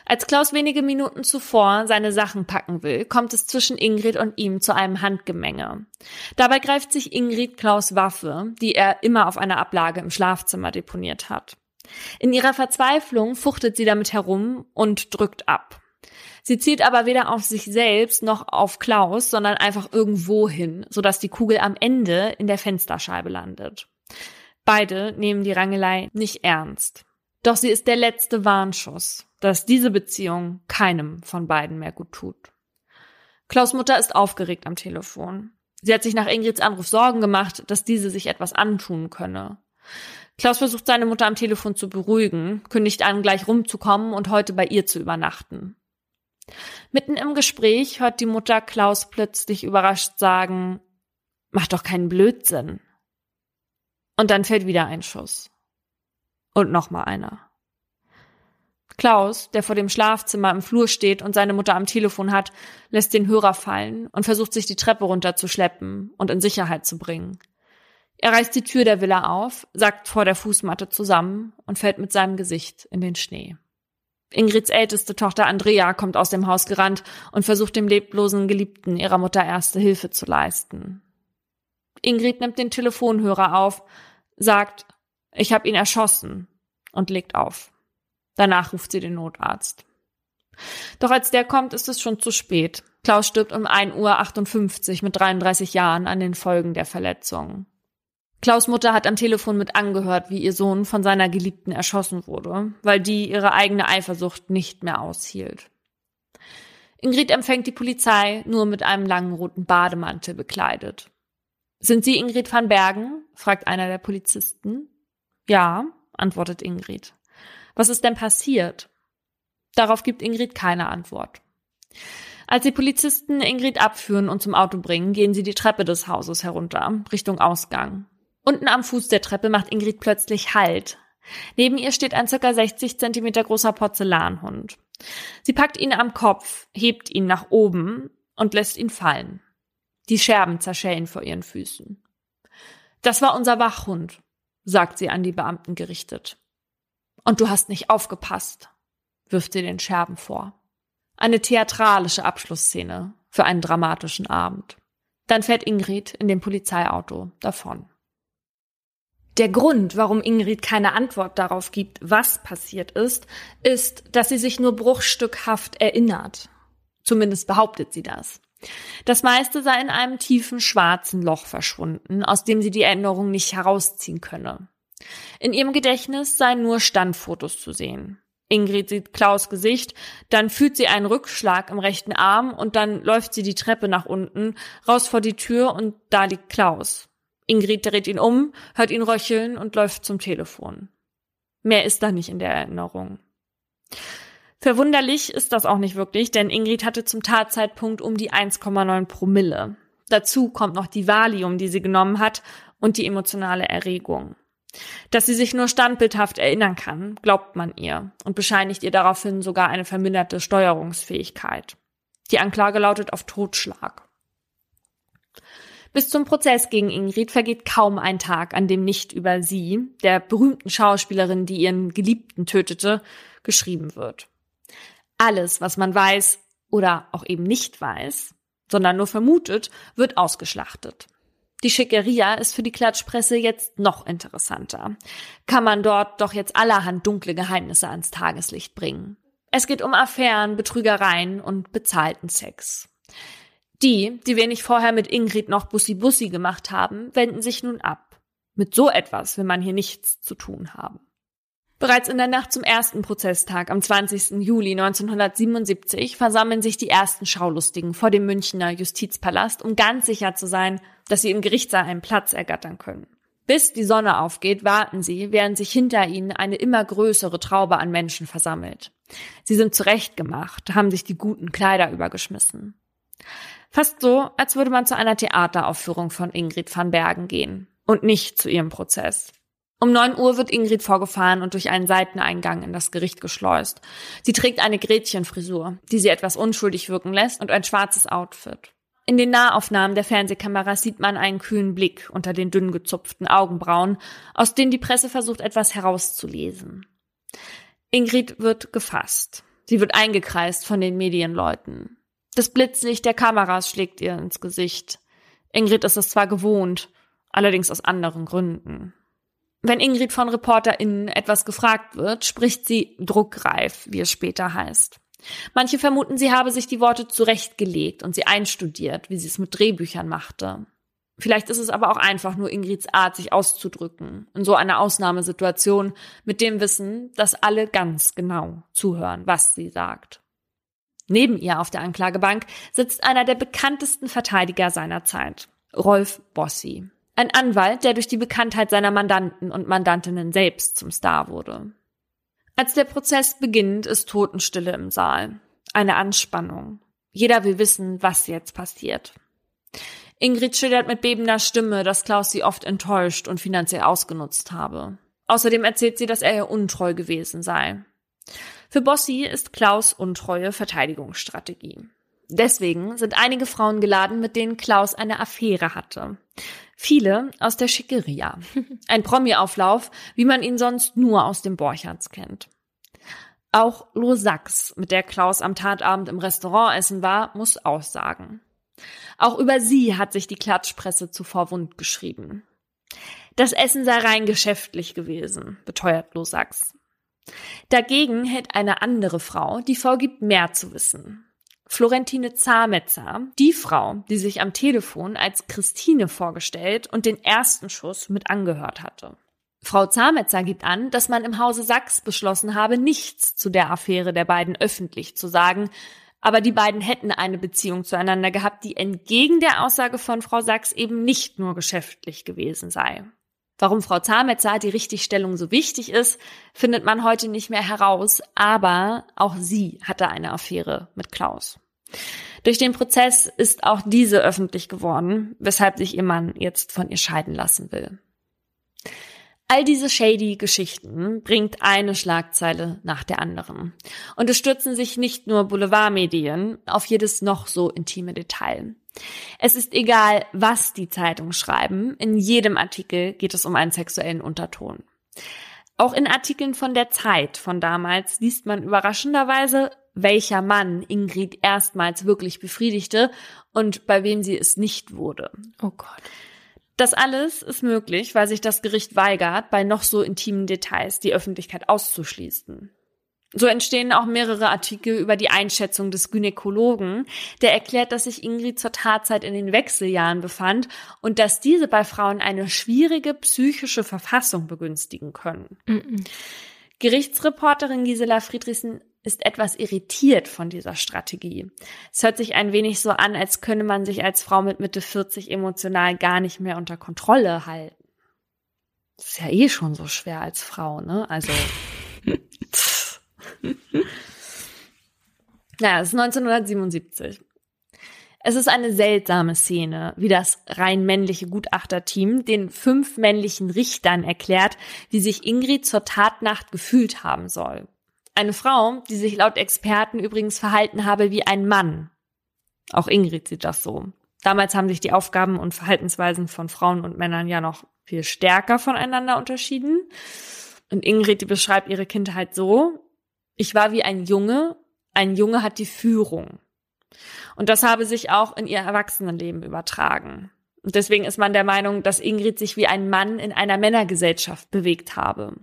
Als Klaus wenige Minuten zuvor seine Sachen packen will, kommt es zwischen Ingrid und ihm zu einem Handgemenge. Dabei greift sich Ingrid Klaus Waffe, die er immer auf einer Ablage im Schlafzimmer deponiert hat. In ihrer Verzweiflung fuchtet sie damit herum und drückt ab. Sie zielt aber weder auf sich selbst noch auf Klaus, sondern einfach irgendwo hin, sodass die Kugel am Ende in der Fensterscheibe landet. Beide nehmen die Rangelei nicht ernst. Doch sie ist der letzte Warnschuss, dass diese Beziehung keinem von beiden mehr gut tut. Klaus Mutter ist aufgeregt am Telefon. Sie hat sich nach Ingrids Anruf Sorgen gemacht, dass diese sich etwas antun könne. Klaus versucht seine Mutter am Telefon zu beruhigen, kündigt an, gleich rumzukommen und heute bei ihr zu übernachten. Mitten im Gespräch hört die Mutter Klaus plötzlich überrascht sagen, mach doch keinen Blödsinn. Und dann fällt wieder ein Schuss. Und nochmal einer. Klaus, der vor dem Schlafzimmer im Flur steht und seine Mutter am Telefon hat, lässt den Hörer fallen und versucht sich die Treppe runterzuschleppen und in Sicherheit zu bringen. Er reißt die Tür der Villa auf, sackt vor der Fußmatte zusammen und fällt mit seinem Gesicht in den Schnee. Ingrids älteste Tochter Andrea kommt aus dem Haus gerannt und versucht dem leblosen Geliebten ihrer Mutter erste Hilfe zu leisten. Ingrid nimmt den Telefonhörer auf, sagt, ich habe ihn erschossen und legt auf. Danach ruft sie den Notarzt. Doch als der kommt, ist es schon zu spät. Klaus stirbt um 1.58 Uhr mit 33 Jahren an den Folgen der Verletzungen. Klaus Mutter hat am Telefon mit angehört, wie ihr Sohn von seiner Geliebten erschossen wurde, weil die ihre eigene Eifersucht nicht mehr aushielt. Ingrid empfängt die Polizei nur mit einem langen roten Bademantel bekleidet. Sind Sie Ingrid van Bergen? fragt einer der Polizisten. Ja, antwortet Ingrid. Was ist denn passiert? Darauf gibt Ingrid keine Antwort. Als die Polizisten Ingrid abführen und zum Auto bringen, gehen sie die Treppe des Hauses herunter, Richtung Ausgang. Unten am Fuß der Treppe macht Ingrid plötzlich Halt. Neben ihr steht ein circa 60 Zentimeter großer Porzellanhund. Sie packt ihn am Kopf, hebt ihn nach oben und lässt ihn fallen. Die Scherben zerschellen vor ihren Füßen. Das war unser Wachhund, sagt sie an die Beamten gerichtet. Und du hast nicht aufgepasst, wirft sie den Scherben vor. Eine theatralische Abschlussszene für einen dramatischen Abend. Dann fährt Ingrid in dem Polizeiauto davon. Der Grund, warum Ingrid keine Antwort darauf gibt, was passiert ist, ist, dass sie sich nur bruchstückhaft erinnert. Zumindest behauptet sie das. Das meiste sei in einem tiefen schwarzen Loch verschwunden, aus dem sie die Erinnerung nicht herausziehen könne. In ihrem Gedächtnis seien nur Standfotos zu sehen. Ingrid sieht Klaus Gesicht, dann fühlt sie einen Rückschlag im rechten Arm und dann läuft sie die Treppe nach unten, raus vor die Tür und da liegt Klaus. Ingrid dreht ihn um, hört ihn röcheln und läuft zum Telefon. Mehr ist da nicht in der Erinnerung. Verwunderlich ist das auch nicht wirklich, denn Ingrid hatte zum Tatzeitpunkt um die 1,9 Promille. Dazu kommt noch die Valium, die sie genommen hat und die emotionale Erregung. Dass sie sich nur standbildhaft erinnern kann, glaubt man ihr und bescheinigt ihr daraufhin sogar eine verminderte Steuerungsfähigkeit. Die Anklage lautet auf Totschlag. Bis zum Prozess gegen Ingrid vergeht kaum ein Tag, an dem nicht über sie, der berühmten Schauspielerin, die ihren Geliebten tötete, geschrieben wird. Alles, was man weiß oder auch eben nicht weiß, sondern nur vermutet, wird ausgeschlachtet. Die Schickeria ist für die Klatschpresse jetzt noch interessanter. Kann man dort doch jetzt allerhand dunkle Geheimnisse ans Tageslicht bringen. Es geht um Affären, Betrügereien und bezahlten Sex. Die, die nicht vorher mit Ingrid noch Bussi-Bussi gemacht haben, wenden sich nun ab. Mit so etwas will man hier nichts zu tun haben. Bereits in der Nacht zum ersten Prozesstag am 20. Juli 1977 versammeln sich die ersten Schaulustigen vor dem Münchner Justizpalast, um ganz sicher zu sein, dass sie im Gerichtssaal einen Platz ergattern können. Bis die Sonne aufgeht, warten sie, während sich hinter ihnen eine immer größere Traube an Menschen versammelt. Sie sind zurechtgemacht, haben sich die guten Kleider übergeschmissen. Fast so, als würde man zu einer Theateraufführung von Ingrid van Bergen gehen und nicht zu ihrem Prozess. Um neun Uhr wird Ingrid vorgefahren und durch einen Seiteneingang in das Gericht geschleust. Sie trägt eine Gretchenfrisur, die sie etwas unschuldig wirken lässt, und ein schwarzes Outfit. In den Nahaufnahmen der Fernsehkamera sieht man einen kühlen Blick unter den dünn gezupften Augenbrauen, aus denen die Presse versucht, etwas herauszulesen. Ingrid wird gefasst. Sie wird eingekreist von den Medienleuten. Das Blitzlicht der Kameras schlägt ihr ins Gesicht. Ingrid ist es zwar gewohnt, allerdings aus anderen Gründen. Wenn Ingrid von ReporterInnen etwas gefragt wird, spricht sie druckreif, wie es später heißt. Manche vermuten, sie habe sich die Worte zurechtgelegt und sie einstudiert, wie sie es mit Drehbüchern machte. Vielleicht ist es aber auch einfach nur Ingrids Art, sich auszudrücken, in so einer Ausnahmesituation, mit dem Wissen, dass alle ganz genau zuhören, was sie sagt. Neben ihr auf der Anklagebank sitzt einer der bekanntesten Verteidiger seiner Zeit, Rolf Bossi. Ein Anwalt, der durch die Bekanntheit seiner Mandanten und Mandantinnen selbst zum Star wurde. Als der Prozess beginnt, ist Totenstille im Saal. Eine Anspannung. Jeder will wissen, was jetzt passiert. Ingrid schildert mit bebender Stimme, dass Klaus sie oft enttäuscht und finanziell ausgenutzt habe. Außerdem erzählt sie, dass er ihr untreu gewesen sei. Für Bossi ist Klaus Untreue Verteidigungsstrategie. Deswegen sind einige Frauen geladen, mit denen Klaus eine Affäre hatte. Viele aus der Schickeria. Ein Promi-Auflauf, wie man ihn sonst nur aus dem Borchards kennt. Auch Lo Sachs, mit der Klaus am Tatabend im Restaurant essen war, muss aussagen. Auch über sie hat sich die Klatschpresse zuvor wund geschrieben. Das Essen sei rein geschäftlich gewesen, beteuert Lo Sachs. Dagegen hält eine andere Frau, die vorgibt, mehr zu wissen. Florentine Zametzer, die Frau, die sich am Telefon als Christine vorgestellt und den ersten Schuss mit angehört hatte. Frau Zametzer gibt an, dass man im Hause Sachs beschlossen habe, nichts zu der Affäre der beiden öffentlich zu sagen, aber die beiden hätten eine Beziehung zueinander gehabt, die entgegen der Aussage von Frau Sachs eben nicht nur geschäftlich gewesen sei. Warum Frau Zametzer die Richtigstellung so wichtig ist, findet man heute nicht mehr heraus, aber auch sie hatte eine Affäre mit Klaus. Durch den Prozess ist auch diese öffentlich geworden, weshalb sich ihr Mann jetzt von ihr scheiden lassen will. All diese shady Geschichten bringt eine Schlagzeile nach der anderen. Und es stürzen sich nicht nur Boulevardmedien auf jedes noch so intime Detail. Es ist egal, was die Zeitungen schreiben, in jedem Artikel geht es um einen sexuellen Unterton. Auch in Artikeln von der Zeit von damals liest man überraschenderweise, welcher Mann Ingrid erstmals wirklich befriedigte und bei wem sie es nicht wurde. Oh Gott. Das alles ist möglich, weil sich das Gericht weigert, bei noch so intimen Details die Öffentlichkeit auszuschließen. So entstehen auch mehrere Artikel über die Einschätzung des Gynäkologen, der erklärt, dass sich Ingrid zur Tatzeit in den Wechseljahren befand und dass diese bei Frauen eine schwierige psychische Verfassung begünstigen können. Mm -mm. Gerichtsreporterin Gisela Friedrichsen ist etwas irritiert von dieser Strategie. Es hört sich ein wenig so an, als könne man sich als Frau mit Mitte 40 emotional gar nicht mehr unter Kontrolle halten. Das ist ja eh schon so schwer als Frau, ne? Also. naja, es ist 1977. Es ist eine seltsame Szene, wie das rein männliche Gutachterteam den fünf männlichen Richtern erklärt, wie sich Ingrid zur Tatnacht gefühlt haben soll. Eine Frau, die sich laut Experten übrigens verhalten habe wie ein Mann. Auch Ingrid sieht das so. Damals haben sich die Aufgaben und Verhaltensweisen von Frauen und Männern ja noch viel stärker voneinander unterschieden. Und Ingrid, die beschreibt ihre Kindheit so, ich war wie ein Junge, ein Junge hat die Führung. Und das habe sich auch in ihr Erwachsenenleben übertragen. Und deswegen ist man der Meinung, dass Ingrid sich wie ein Mann in einer Männergesellschaft bewegt habe.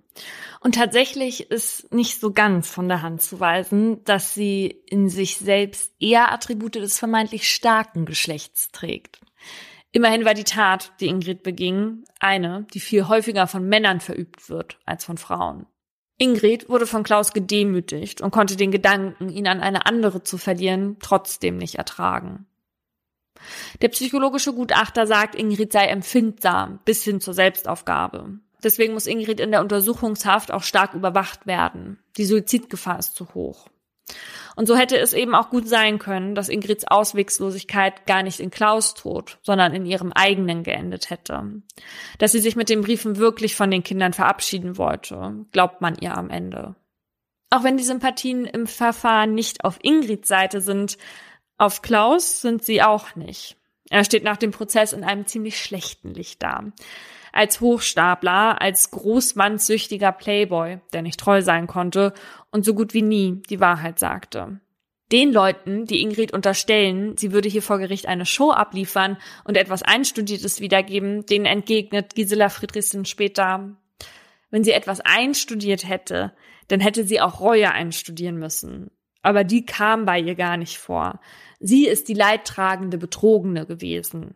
Und tatsächlich ist nicht so ganz von der Hand zu weisen, dass sie in sich selbst eher Attribute des vermeintlich starken Geschlechts trägt. Immerhin war die Tat, die Ingrid beging, eine, die viel häufiger von Männern verübt wird als von Frauen. Ingrid wurde von Klaus gedemütigt und konnte den Gedanken, ihn an eine andere zu verlieren, trotzdem nicht ertragen. Der psychologische Gutachter sagt, Ingrid sei empfindsam bis hin zur Selbstaufgabe. Deswegen muss Ingrid in der Untersuchungshaft auch stark überwacht werden. Die Suizidgefahr ist zu hoch. Und so hätte es eben auch gut sein können, dass Ingrids Auswegslosigkeit gar nicht in Klaus Tod, sondern in ihrem eigenen geendet hätte. Dass sie sich mit den Briefen wirklich von den Kindern verabschieden wollte, glaubt man ihr am Ende. Auch wenn die Sympathien im Verfahren nicht auf Ingrids Seite sind, auf Klaus sind sie auch nicht. Er steht nach dem Prozess in einem ziemlich schlechten Licht da als Hochstapler, als großmannssüchtiger Playboy, der nicht treu sein konnte und so gut wie nie die Wahrheit sagte. Den Leuten, die Ingrid unterstellen, sie würde hier vor Gericht eine Show abliefern und etwas Einstudiertes wiedergeben, denen entgegnet Gisela Friedrichsen später, wenn sie etwas einstudiert hätte, dann hätte sie auch Reue einstudieren müssen. Aber die kam bei ihr gar nicht vor. Sie ist die leidtragende Betrogene gewesen.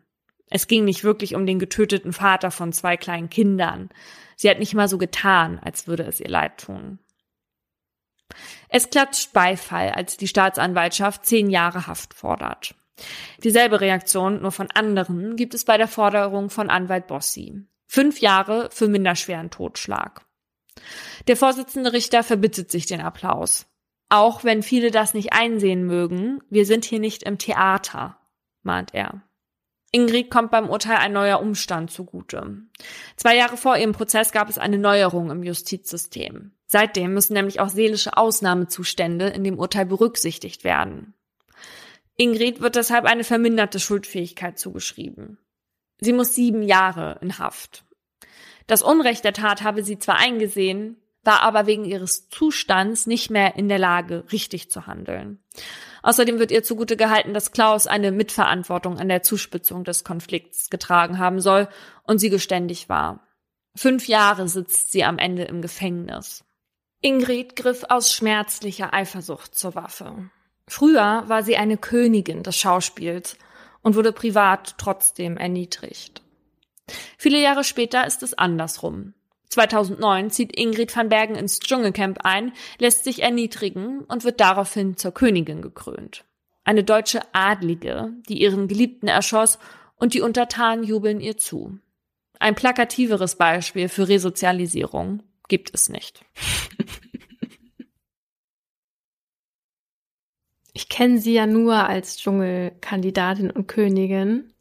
Es ging nicht wirklich um den getöteten Vater von zwei kleinen Kindern. Sie hat nicht mal so getan, als würde es ihr leid tun. Es klatscht Beifall, als die Staatsanwaltschaft zehn Jahre Haft fordert. Dieselbe Reaktion, nur von anderen, gibt es bei der Forderung von Anwalt Bossi. Fünf Jahre für minderschweren Totschlag. Der Vorsitzende Richter verbittet sich den Applaus. Auch wenn viele das nicht einsehen mögen, wir sind hier nicht im Theater, mahnt er. Ingrid kommt beim Urteil ein neuer Umstand zugute. Zwei Jahre vor ihrem Prozess gab es eine Neuerung im Justizsystem. Seitdem müssen nämlich auch seelische Ausnahmezustände in dem Urteil berücksichtigt werden. Ingrid wird deshalb eine verminderte Schuldfähigkeit zugeschrieben. Sie muss sieben Jahre in Haft. Das Unrecht der Tat habe sie zwar eingesehen, war aber wegen ihres Zustands nicht mehr in der Lage, richtig zu handeln. Außerdem wird ihr zugute gehalten, dass Klaus eine Mitverantwortung an der Zuspitzung des Konflikts getragen haben soll und sie geständig war. Fünf Jahre sitzt sie am Ende im Gefängnis. Ingrid griff aus schmerzlicher Eifersucht zur Waffe. Früher war sie eine Königin des Schauspiels und wurde privat trotzdem erniedrigt. Viele Jahre später ist es andersrum. 2009 zieht Ingrid van Bergen ins Dschungelcamp ein, lässt sich erniedrigen und wird daraufhin zur Königin gekrönt. Eine deutsche Adlige, die ihren Geliebten erschoss und die Untertanen jubeln ihr zu. Ein plakativeres Beispiel für Resozialisierung gibt es nicht. Ich kenne sie ja nur als Dschungelkandidatin und Königin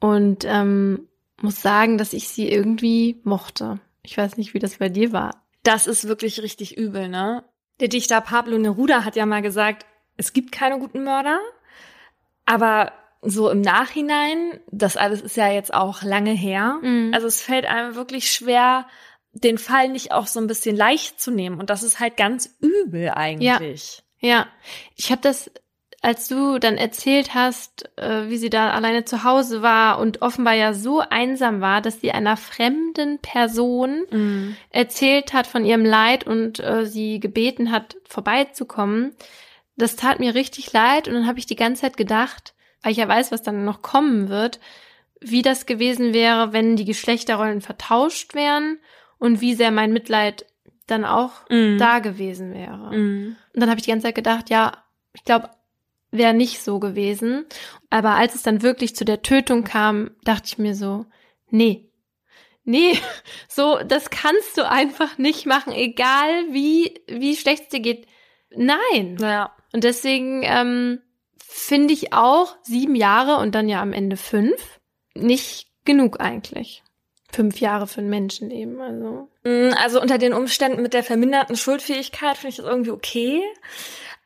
und ähm, muss sagen, dass ich sie irgendwie mochte. Ich weiß nicht, wie das bei dir war. Das ist wirklich richtig übel, ne? Der Dichter Pablo Neruda hat ja mal gesagt, es gibt keine guten Mörder, aber so im Nachhinein, das alles ist ja jetzt auch lange her, mhm. also es fällt einem wirklich schwer, den Fall nicht auch so ein bisschen leicht zu nehmen und das ist halt ganz übel eigentlich. Ja, ja. ich habe das als du dann erzählt hast, äh, wie sie da alleine zu Hause war und offenbar ja so einsam war, dass sie einer fremden Person mhm. erzählt hat von ihrem Leid und äh, sie gebeten hat, vorbeizukommen, das tat mir richtig leid und dann habe ich die ganze Zeit gedacht, weil ich ja weiß, was dann noch kommen wird, wie das gewesen wäre, wenn die Geschlechterrollen vertauscht wären und wie sehr mein Mitleid dann auch mm. da gewesen wäre. Mm. Und dann habe ich die ganze Zeit gedacht, ja, ich glaube, wäre nicht so gewesen. Aber als es dann wirklich zu der Tötung kam, dachte ich mir so, nee, nee, so, das kannst du einfach nicht machen, egal wie, wie schlecht es dir geht. Nein. Ja. Und deswegen ähm, finde ich auch sieben Jahre und dann ja am Ende fünf nicht genug eigentlich. Fünf Jahre für ein Menschenleben, also. Mm, also unter den Umständen mit der verminderten Schuldfähigkeit finde ich das irgendwie okay.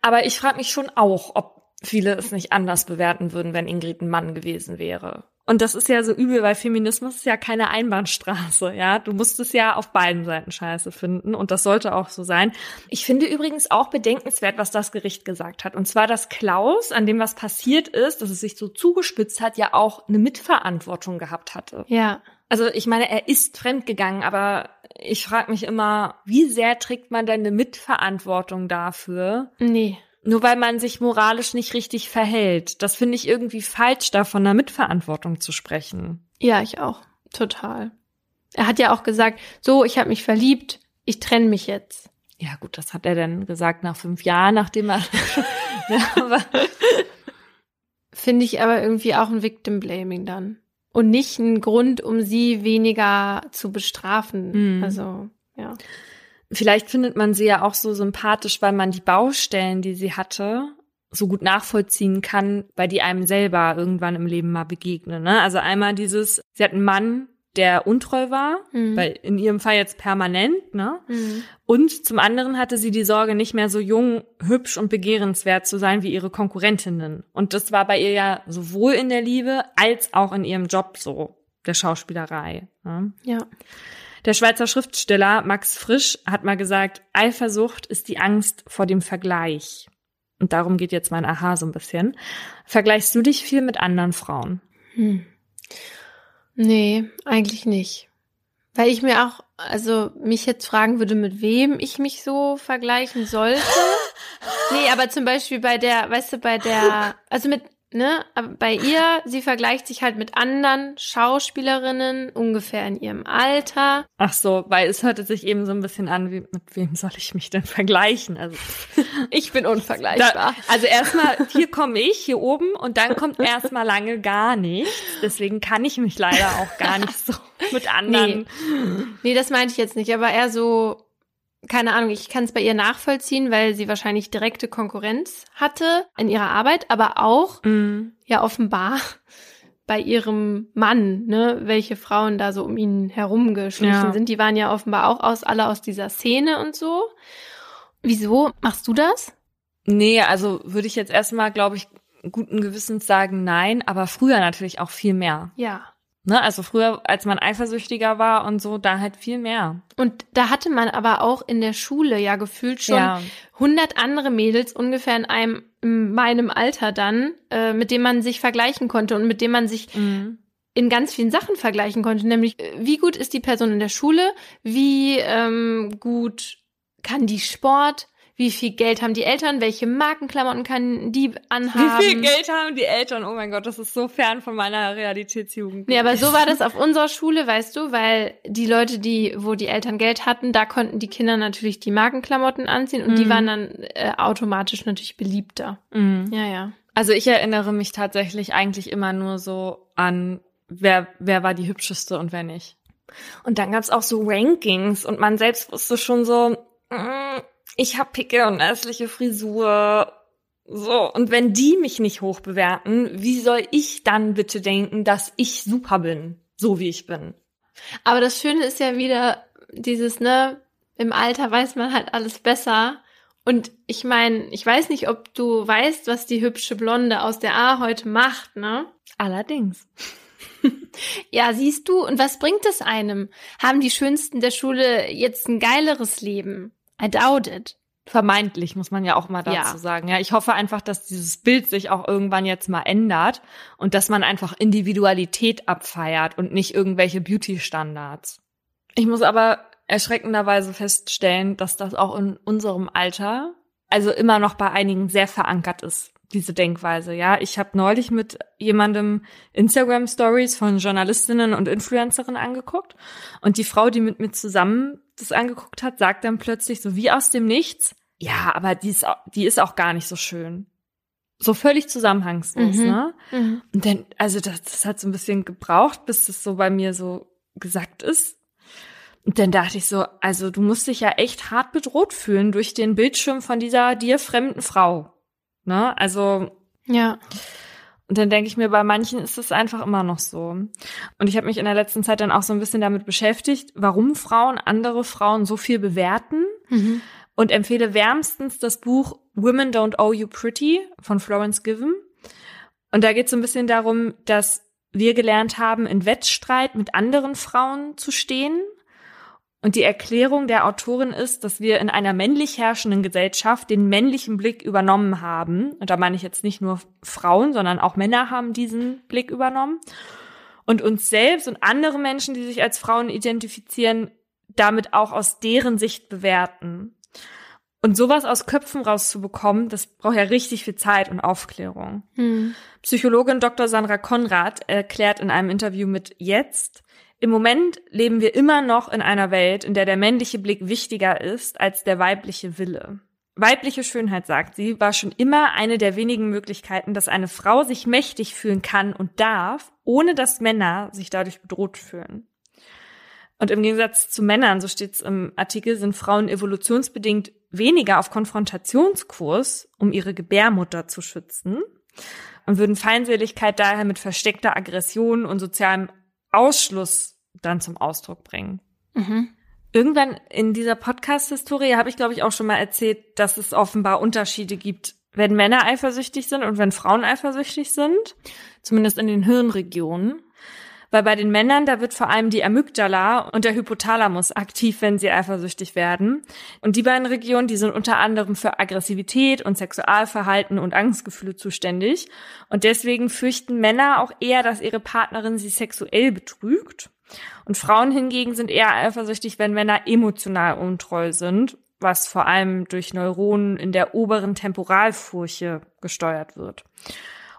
Aber ich frage mich schon auch, ob viele es nicht anders bewerten würden, wenn Ingrid ein Mann gewesen wäre. Und das ist ja so übel, weil Feminismus ist ja keine Einbahnstraße, ja. Du musst es ja auf beiden Seiten scheiße finden und das sollte auch so sein. Ich finde übrigens auch bedenkenswert, was das Gericht gesagt hat. Und zwar, dass Klaus, an dem was passiert ist, dass es sich so zugespitzt hat, ja auch eine Mitverantwortung gehabt hatte. Ja. Also ich meine, er ist fremdgegangen, aber ich frage mich immer, wie sehr trägt man denn eine Mitverantwortung dafür? Nee. Nur weil man sich moralisch nicht richtig verhält. Das finde ich irgendwie falsch, da von einer Mitverantwortung zu sprechen. Ja, ich auch. Total. Er hat ja auch gesagt, so, ich habe mich verliebt, ich trenne mich jetzt. Ja, gut, das hat er dann gesagt nach fünf Jahren, nachdem er. Finde ich aber irgendwie auch ein Victim Blaming dann. Und nicht ein Grund, um sie weniger zu bestrafen. Mhm. Also, ja. Vielleicht findet man sie ja auch so sympathisch, weil man die Baustellen, die sie hatte, so gut nachvollziehen kann, weil die einem selber irgendwann im Leben mal begegnen. Ne? Also einmal dieses, sie hat einen Mann, der untreu war, Mhm. weil in ihrem Fall jetzt permanent, ne? Mhm. Und zum anderen hatte sie die Sorge, nicht mehr so jung, hübsch und begehrenswert zu sein wie ihre Konkurrentinnen. Und das war bei ihr ja sowohl in der Liebe als auch in ihrem Job so, der Schauspielerei. Ne? Ja. Der Schweizer Schriftsteller Max Frisch hat mal gesagt, Eifersucht ist die Angst vor dem Vergleich. Und darum geht jetzt mein Aha so ein bisschen. Vergleichst du dich viel mit anderen Frauen? Hm. Nee, eigentlich nicht. Weil ich mir auch, also mich jetzt fragen würde, mit wem ich mich so vergleichen sollte. nee, aber zum Beispiel bei der, weißt du, bei der, also mit, ne, aber bei ihr, sie vergleicht sich halt mit anderen Schauspielerinnen ungefähr in ihrem Alter. Ach so, weil es hörte sich eben so ein bisschen an, wie, mit wem soll ich mich denn vergleichen? Also, Ich bin da, unvergleichbar. also erstmal, hier komme ich, hier oben, und dann kommt erstmal lange gar nichts. Deswegen kann ich mich leider auch gar nicht so mit anderen. Nee, das meinte ich jetzt nicht, aber eher so, keine Ahnung, ich kann es bei ihr nachvollziehen, weil sie wahrscheinlich direkte Konkurrenz hatte in ihrer Arbeit, aber auch Mm. ja offenbar bei ihrem Mann, ne, welche Frauen da so um ihn herumgeschlichen Ja. sind. Die waren ja offenbar auch aus alle aus dieser Szene und so. Wieso machst du das? Nee, also würde ich jetzt erstmal, glaube ich, guten Gewissens sagen, nein, aber früher natürlich auch viel mehr. Ja. Ne? Also früher, als man eifersüchtiger war und so, da halt viel mehr. Und da hatte man aber auch in der Schule ja gefühlt schon Ja. 100 andere Mädels ungefähr in einem in meinem Alter dann, äh, mit denen man sich vergleichen konnte und mit denen man sich Mhm. in ganz vielen Sachen vergleichen konnte, nämlich äh, wie gut ist die Person in der Schule, wie ähm, gut kann die Sport, wie viel Geld haben die Eltern, welche Markenklamotten kann die anhaben. Wie viel Geld haben die Eltern? Oh mein Gott, das ist so fern von meiner Realitätsjugend. Nee, aber so war das auf unserer Schule, weißt du, weil die Leute, die, wo die Eltern Geld hatten, da konnten die Kinder natürlich die Markenklamotten anziehen und die Mhm. waren dann äh, automatisch natürlich beliebter. Mhm. Ja, ja. Also ich erinnere mich tatsächlich eigentlich immer nur so an, wer, wer war die hübscheste und wer nicht. Und dann gab's auch so Rankings und man selbst wusste schon so, mm, ich habe Picke und hässliche Frisur. So, und wenn die mich nicht hoch bewerten, wie soll ich dann bitte denken, dass ich super bin, so wie ich bin? Aber das Schöne ist ja wieder dieses, ne, im Alter weiß man halt alles besser. Und ich meine, ich weiß nicht, ob du weißt, was die hübsche Blonde aus der A heute macht, ne? Allerdings. Ja, siehst du, und was bringt es einem? Haben die Schönsten der Schule jetzt ein geileres Leben? I doubt it. Vermeintlich, muss man ja auch mal dazu Ja. sagen. Ja, ich hoffe einfach, dass dieses Bild sich auch irgendwann jetzt mal ändert und dass man einfach Individualität abfeiert und nicht irgendwelche Beauty-Standards. Ich muss aber erschreckenderweise feststellen, dass das auch in unserem Alter, also immer noch bei einigen sehr verankert ist, diese Denkweise. Ja, ich habe neulich mit jemandem Instagram Stories von Journalistinnen und Influencerinnen angeguckt und die Frau, die mit mir zusammen das angeguckt hat, sagt dann plötzlich so wie aus dem Nichts, ja, aber die ist, die ist auch gar nicht so schön. So völlig zusammenhangslos, Mhm. ne? Mhm. Und dann, also das, das hat so ein bisschen gebraucht, bis das so bei mir so gesagt ist. Und dann dachte ich so, also du musst dich ja echt hart bedroht fühlen durch den Bildschirm von dieser dir fremden Frau. Ne? Also Ja. Und dann denke ich mir, bei manchen ist es einfach immer noch so. Und ich habe mich in der letzten Zeit dann auch so ein bisschen damit beschäftigt, warum Frauen andere Frauen so viel bewerten. Mhm. Und empfehle wärmstens das Buch Women Don't Owe You Pretty von Florence Given. Und da geht es so ein bisschen darum, dass wir gelernt haben, in Wettstreit mit anderen Frauen zu stehen. Und die Erklärung der Autorin ist, dass wir in einer männlich herrschenden Gesellschaft den männlichen Blick übernommen haben. Und da meine ich jetzt nicht nur Frauen, sondern auch Männer haben diesen Blick übernommen. Und uns selbst und andere Menschen, die sich als Frauen identifizieren, damit auch aus deren Sicht bewerten. Und sowas aus Köpfen rauszubekommen, das braucht ja richtig viel Zeit und Aufklärung. Hm. Psychologin Dr. Sandra Konrad erklärt in einem Interview mit Jetzt, im Moment leben wir immer noch in einer Welt, in der der männliche Blick wichtiger ist als der weibliche Wille. Weibliche Schönheit, sagt sie, war schon immer eine der wenigen Möglichkeiten, dass eine Frau sich mächtig fühlen kann und darf, ohne dass Männer sich dadurch bedroht fühlen. Und im Gegensatz zu Männern, so steht es im Artikel, sind Frauen evolutionsbedingt weniger auf Konfrontationskurs, um ihre Gebärmutter zu schützen und würden Feindseligkeit daher mit versteckter Aggression und sozialem Ausschluss dann zum Ausdruck bringen. Mhm. Irgendwann in dieser Podcast-Historie habe ich, glaube ich, auch schon mal erzählt, dass es offenbar Unterschiede gibt, wenn Männer eifersüchtig sind und wenn Frauen eifersüchtig sind. Zumindest in den Hirnregionen. Weil bei den Männern, da wird vor allem die Amygdala und der Hypothalamus aktiv, wenn sie eifersüchtig werden. Und die beiden Regionen, die sind unter anderem für Aggressivität und Sexualverhalten und Angstgefühle zuständig. Und deswegen fürchten Männer auch eher, dass ihre Partnerin sie sexuell betrügt. Und Frauen hingegen sind eher eifersüchtig, wenn Männer emotional untreu sind, was vor allem durch Neuronen in der oberen Temporalfurche gesteuert wird.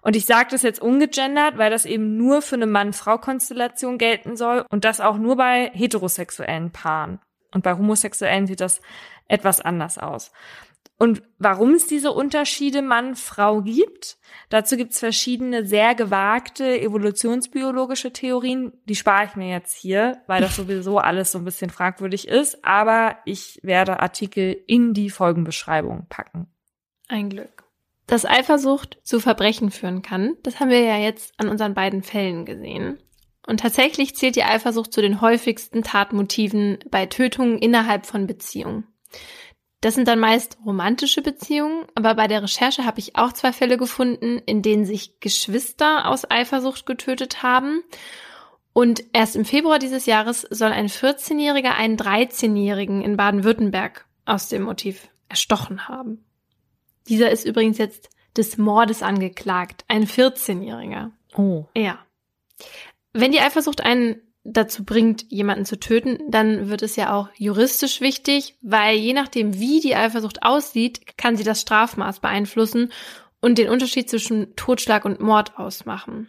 Und ich sage das jetzt ungegendert, weil das eben nur für eine Mann-Frau-Konstellation gelten soll und das auch nur bei heterosexuellen Paaren. Und bei Homosexuellen sieht das etwas anders aus. Und warum es diese Unterschiede Mann-Frau gibt, dazu gibt es verschiedene sehr gewagte evolutionsbiologische Theorien. Die spare ich mir jetzt hier, weil das sowieso alles so ein bisschen fragwürdig ist. Aber ich werde Artikel in die Folgenbeschreibung packen. Ein Glück. Dass Eifersucht zu Verbrechen führen kann, das haben wir ja jetzt an unseren beiden Fällen gesehen. Und tatsächlich zählt die Eifersucht zu den häufigsten Tatmotiven bei Tötungen innerhalb von Beziehungen. Das sind dann meist romantische Beziehungen, aber bei der Recherche habe ich auch zwei Fälle gefunden, in denen sich Geschwister aus Eifersucht getötet haben. Und erst im Februar dieses Jahres soll ein 14-Jähriger einen 13-Jährigen in Baden-Württemberg aus dem Motiv erstochen haben. Dieser ist übrigens jetzt des Mordes angeklagt, ein 14-Jähriger. Oh. Ja. Wenn die Eifersucht einen dazu bringt, jemanden zu töten, dann wird es ja auch juristisch wichtig, weil je nachdem, wie die Eifersucht aussieht, kann sie das Strafmaß beeinflussen und den Unterschied zwischen Totschlag und Mord ausmachen.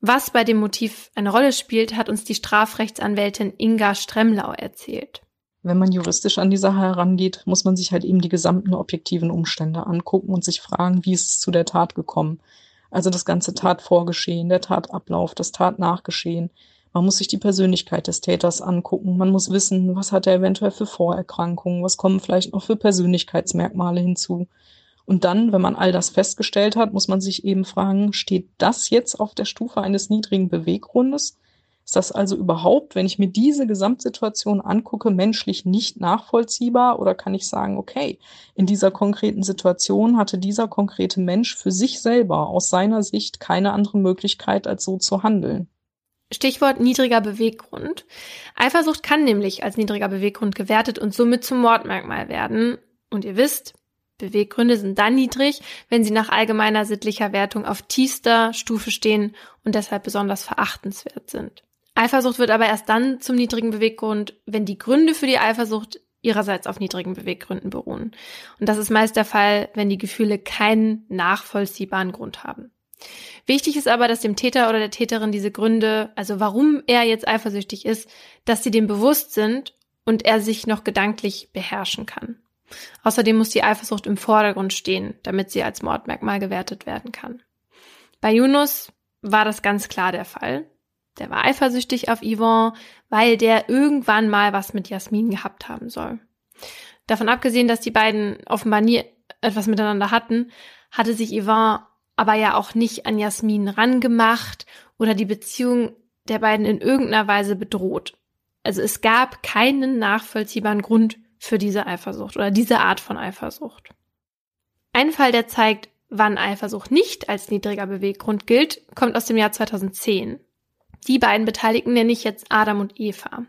Was bei dem Motiv eine Rolle spielt, hat uns die Strafrechtsanwältin Inga Stremlau erzählt wenn man juristisch an die Sache herangeht, muss man sich halt eben die gesamten objektiven Umstände angucken und sich fragen, wie ist es zu der Tat gekommen. Also das ganze Tatvorgeschehen, der Tatablauf, das Tatnachgeschehen. Man muss sich die Persönlichkeit des Täters angucken. Man muss wissen, was hat er eventuell für Vorerkrankungen, was kommen vielleicht noch für Persönlichkeitsmerkmale hinzu. Und dann, wenn man all das festgestellt hat, muss man sich eben fragen, steht das jetzt auf der Stufe eines niedrigen Beweggrundes? Ist das also überhaupt, wenn ich mir diese Gesamtsituation angucke, menschlich nicht nachvollziehbar? Oder kann ich sagen, okay, in dieser konkreten Situation hatte dieser konkrete Mensch für sich selber aus seiner Sicht keine andere Möglichkeit, als so zu handeln? Stichwort niedriger Beweggrund. Eifersucht kann nämlich als niedriger Beweggrund gewertet und somit zum Mordmerkmal werden. Und ihr wisst, Beweggründe sind dann niedrig, wenn sie nach allgemeiner sittlicher Wertung auf tiefster Stufe stehen und deshalb besonders verachtenswert sind. Eifersucht wird aber erst dann zum niedrigen Beweggrund, wenn die Gründe für die Eifersucht ihrerseits auf niedrigen Beweggründen beruhen. Und das ist meist der Fall, wenn die Gefühle keinen nachvollziehbaren Grund haben. Wichtig ist aber, dass dem Täter oder der Täterin diese Gründe, also warum er jetzt eifersüchtig ist, dass sie dem bewusst sind und er sich noch gedanklich beherrschen kann. Außerdem muss die Eifersucht im Vordergrund stehen, damit sie als Mordmerkmal gewertet werden kann. Bei Yunus war das ganz klar der Fall. Der war eifersüchtig auf Yvonne, weil der irgendwann mal was mit Jasmin gehabt haben soll. Davon abgesehen, dass die beiden offenbar nie etwas miteinander hatten, hatte sich Yvonne aber ja auch nicht an Jasmin rangemacht oder die Beziehung der beiden in irgendeiner Weise bedroht. Also es gab keinen nachvollziehbaren Grund für diese Eifersucht oder diese Art von Eifersucht. Ein Fall, der zeigt, wann Eifersucht nicht als niedriger Beweggrund gilt, kommt aus dem Jahr 2010. Die beiden Beteiligten nenne ich jetzt Adam und Eva.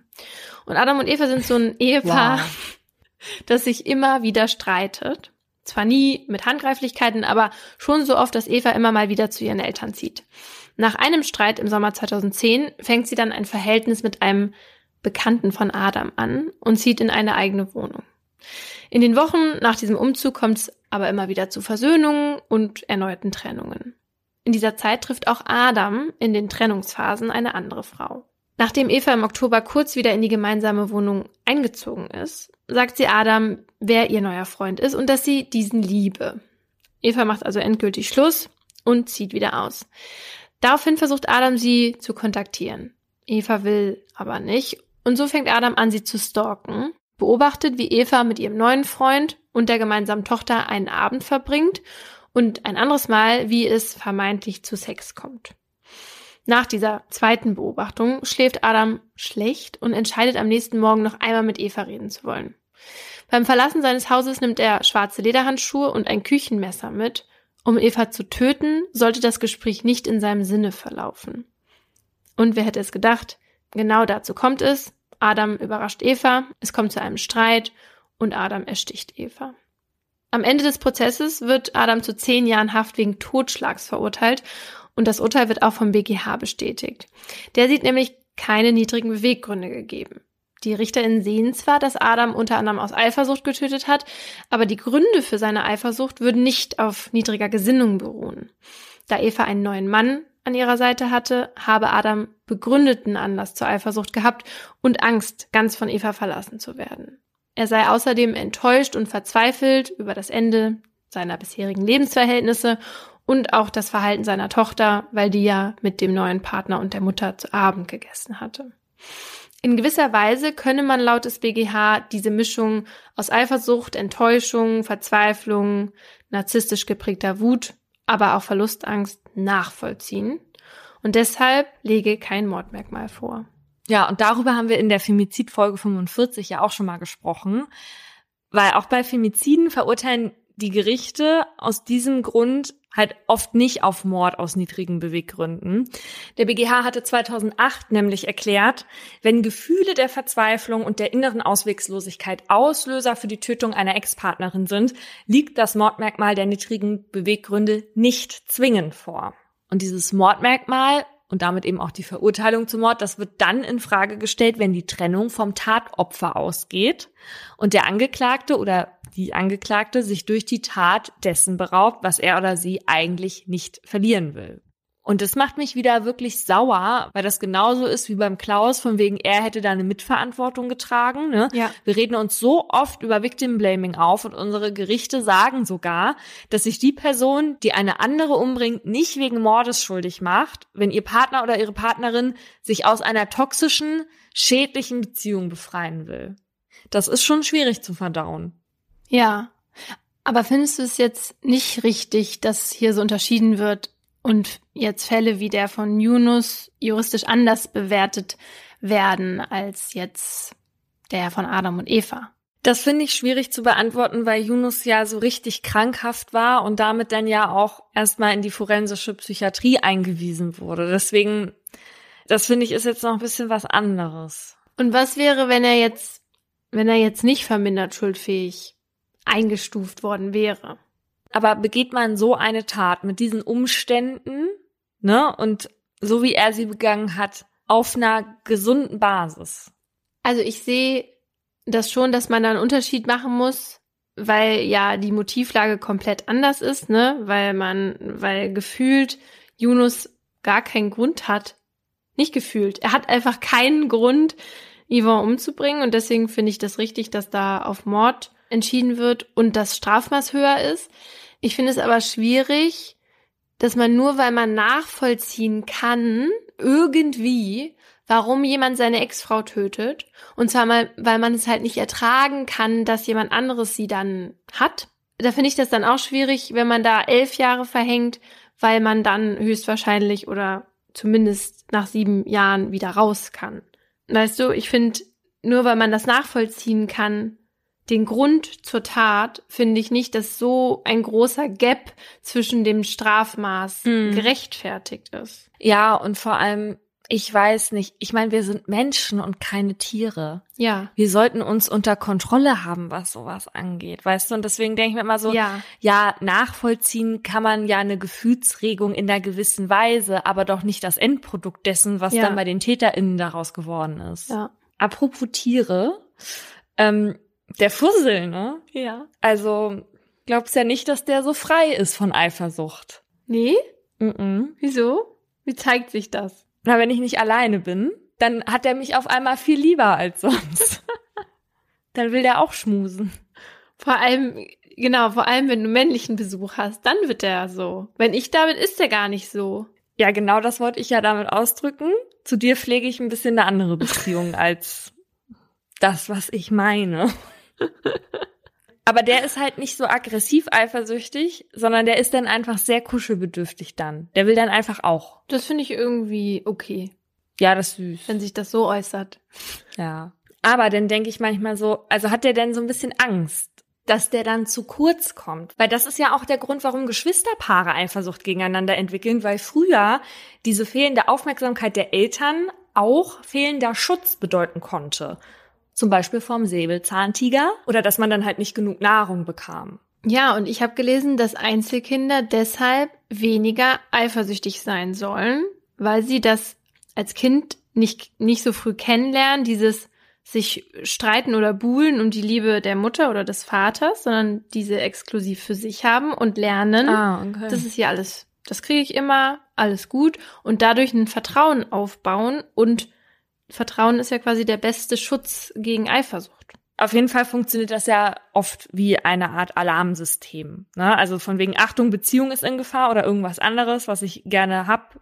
Und Adam und Eva sind so ein Ehepaar, wow. das sich immer wieder streitet. Zwar nie mit Handgreiflichkeiten, aber schon so oft, dass Eva immer mal wieder zu ihren Eltern zieht. Nach einem Streit im Sommer 2010 fängt sie dann ein Verhältnis mit einem Bekannten von Adam an und zieht in eine eigene Wohnung. In den Wochen nach diesem Umzug kommt es aber immer wieder zu Versöhnungen und erneuten Trennungen. In dieser Zeit trifft auch Adam in den Trennungsphasen eine andere Frau. Nachdem Eva im Oktober kurz wieder in die gemeinsame Wohnung eingezogen ist, sagt sie Adam, wer ihr neuer Freund ist und dass sie diesen liebe. Eva macht also endgültig Schluss und zieht wieder aus. Daraufhin versucht Adam sie zu kontaktieren. Eva will aber nicht und so fängt Adam an, sie zu stalken, beobachtet, wie Eva mit ihrem neuen Freund und der gemeinsamen Tochter einen Abend verbringt und ein anderes Mal, wie es vermeintlich zu Sex kommt. Nach dieser zweiten Beobachtung schläft Adam schlecht und entscheidet am nächsten Morgen noch einmal mit Eva reden zu wollen. Beim Verlassen seines Hauses nimmt er schwarze Lederhandschuhe und ein Küchenmesser mit. Um Eva zu töten, sollte das Gespräch nicht in seinem Sinne verlaufen. Und wer hätte es gedacht? Genau dazu kommt es. Adam überrascht Eva, es kommt zu einem Streit und Adam ersticht Eva. Am Ende des Prozesses wird Adam zu zehn Jahren Haft wegen Totschlags verurteilt und das Urteil wird auch vom BGH bestätigt. Der sieht nämlich keine niedrigen Beweggründe gegeben. Die RichterInnen sehen zwar, dass Adam unter anderem aus Eifersucht getötet hat, aber die Gründe für seine Eifersucht würden nicht auf niedriger Gesinnung beruhen. Da Eva einen neuen Mann an ihrer Seite hatte, habe Adam begründeten Anlass zur Eifersucht gehabt und Angst, ganz von Eva verlassen zu werden. Er sei außerdem enttäuscht und verzweifelt über das Ende seiner bisherigen Lebensverhältnisse und auch das Verhalten seiner Tochter, weil die ja mit dem neuen Partner und der Mutter zu Abend gegessen hatte. In gewisser Weise könne man laut des BGH diese Mischung aus Eifersucht, Enttäuschung, Verzweiflung, narzisstisch geprägter Wut, aber auch Verlustangst nachvollziehen. Und deshalb lege kein Mordmerkmal vor. Ja, und darüber haben wir in der Femizid-Folge 45 ja auch schon mal gesprochen. Weil auch bei Femiziden verurteilen die Gerichte aus diesem Grund halt oft nicht auf Mord aus niedrigen Beweggründen. Der BGH hatte 2008 nämlich erklärt, wenn Gefühle der Verzweiflung und der inneren Auswegslosigkeit Auslöser für die Tötung einer Ex-Partnerin sind, liegt das Mordmerkmal der niedrigen Beweggründe nicht zwingend vor. Und dieses Mordmerkmal und damit eben auch die Verurteilung zum Mord, das wird dann in Frage gestellt, wenn die Trennung vom Tatopfer ausgeht und der Angeklagte oder die Angeklagte sich durch die Tat dessen beraubt, was er oder sie eigentlich nicht verlieren will. Und das macht mich wieder wirklich sauer, weil das genauso ist wie beim Klaus, von wegen er hätte da eine Mitverantwortung getragen. Ne? Ja. Wir reden uns so oft über Victim Blaming auf und unsere Gerichte sagen sogar, dass sich die Person, die eine andere umbringt, nicht wegen Mordes schuldig macht, wenn ihr Partner oder ihre Partnerin sich aus einer toxischen, schädlichen Beziehung befreien will. Das ist schon schwierig zu verdauen. Ja. Aber findest du es jetzt nicht richtig, dass hier so unterschieden wird und jetzt Fälle wie der von Yunus juristisch anders bewertet werden als jetzt der von Adam und Eva? Das finde ich schwierig zu beantworten, weil Yunus ja so richtig krankhaft war und damit dann ja auch erstmal in die forensische Psychiatrie eingewiesen wurde. Deswegen, das finde ich ist jetzt noch ein bisschen was anderes. Und was wäre, wenn er jetzt, wenn er jetzt nicht vermindert schuldfähig eingestuft worden wäre. Aber begeht man so eine Tat mit diesen Umständen, ne, und so wie er sie begangen hat, auf einer gesunden Basis? Also ich sehe das schon, dass man da einen Unterschied machen muss, weil ja die Motivlage komplett anders ist, ne, weil man, weil gefühlt Yunus gar keinen Grund hat. Nicht gefühlt. Er hat einfach keinen Grund, Yvonne umzubringen und deswegen finde ich das richtig, dass da auf Mord entschieden wird und das Strafmaß höher ist. Ich finde es aber schwierig, dass man nur weil man nachvollziehen kann, irgendwie, warum jemand seine Ex-Frau tötet, und zwar mal, weil man es halt nicht ertragen kann, dass jemand anderes sie dann hat. Da finde ich das dann auch schwierig, wenn man da elf Jahre verhängt, weil man dann höchstwahrscheinlich oder zumindest nach sieben Jahren wieder raus kann. Weißt du, ich finde, nur weil man das nachvollziehen kann, den Grund zur Tat, finde ich nicht, dass so ein großer Gap zwischen dem Strafmaß Mhm. gerechtfertigt ist. Ja, und vor allem, ich weiß nicht, ich meine, wir sind Menschen und keine Tiere. Ja. Wir sollten uns unter Kontrolle haben, was sowas angeht, weißt du? Und deswegen denke ich mir immer so, ja. ja, nachvollziehen kann man ja eine Gefühlsregung in einer gewissen Weise, aber doch nicht das Endprodukt dessen, was Ja. dann bei den TäterInnen daraus geworden ist. Ja. Apropos Tiere, ähm, der Fussel, ne? Ja. Also, glaubst ja nicht, dass der so frei ist von Eifersucht. Nee? Mhm. Wieso? Wie zeigt sich das? Na, wenn ich nicht alleine bin, dann hat er mich auf einmal viel lieber als sonst. dann will der auch schmusen. Vor allem, genau, vor allem, wenn du männlichen Besuch hast, dann wird der so. Wenn ich da bin, ist der gar nicht so. Ja, genau das wollte ich ja damit ausdrücken. Zu dir pflege ich ein bisschen eine andere Beziehung als das, was ich meine. Aber der ist halt nicht so aggressiv eifersüchtig, sondern der ist dann einfach sehr kuschelbedürftig dann. Der will dann einfach auch. Das finde ich irgendwie okay, Ja, das ist süß. wenn sich das so äußert. Ja. Aber dann denke ich manchmal so, also hat der denn so ein bisschen Angst, dass der dann zu kurz kommt? Weil das ist ja auch der Grund, warum Geschwisterpaare Eifersucht gegeneinander entwickeln, weil früher diese fehlende Aufmerksamkeit der Eltern auch fehlender Schutz bedeuten konnte. Zum Beispiel vom Säbelzahntiger oder dass man dann halt nicht genug Nahrung bekam. Ja, und ich habe gelesen, dass Einzelkinder deshalb weniger eifersüchtig sein sollen, weil sie das als Kind nicht, nicht so früh kennenlernen, dieses sich streiten oder buhlen um die Liebe der Mutter oder des Vaters, sondern diese exklusiv für sich haben und lernen, okay. das ist hier alles, das kriege ich immer, alles gut und dadurch ein Vertrauen aufbauen und Vertrauen ist ja quasi der beste Schutz gegen Eifersucht. Auf jeden Fall funktioniert das ja oft wie eine Art Alarmsystem. Ne? Also von wegen Achtung, Beziehung ist in Gefahr oder irgendwas anderes, was ich gerne hab,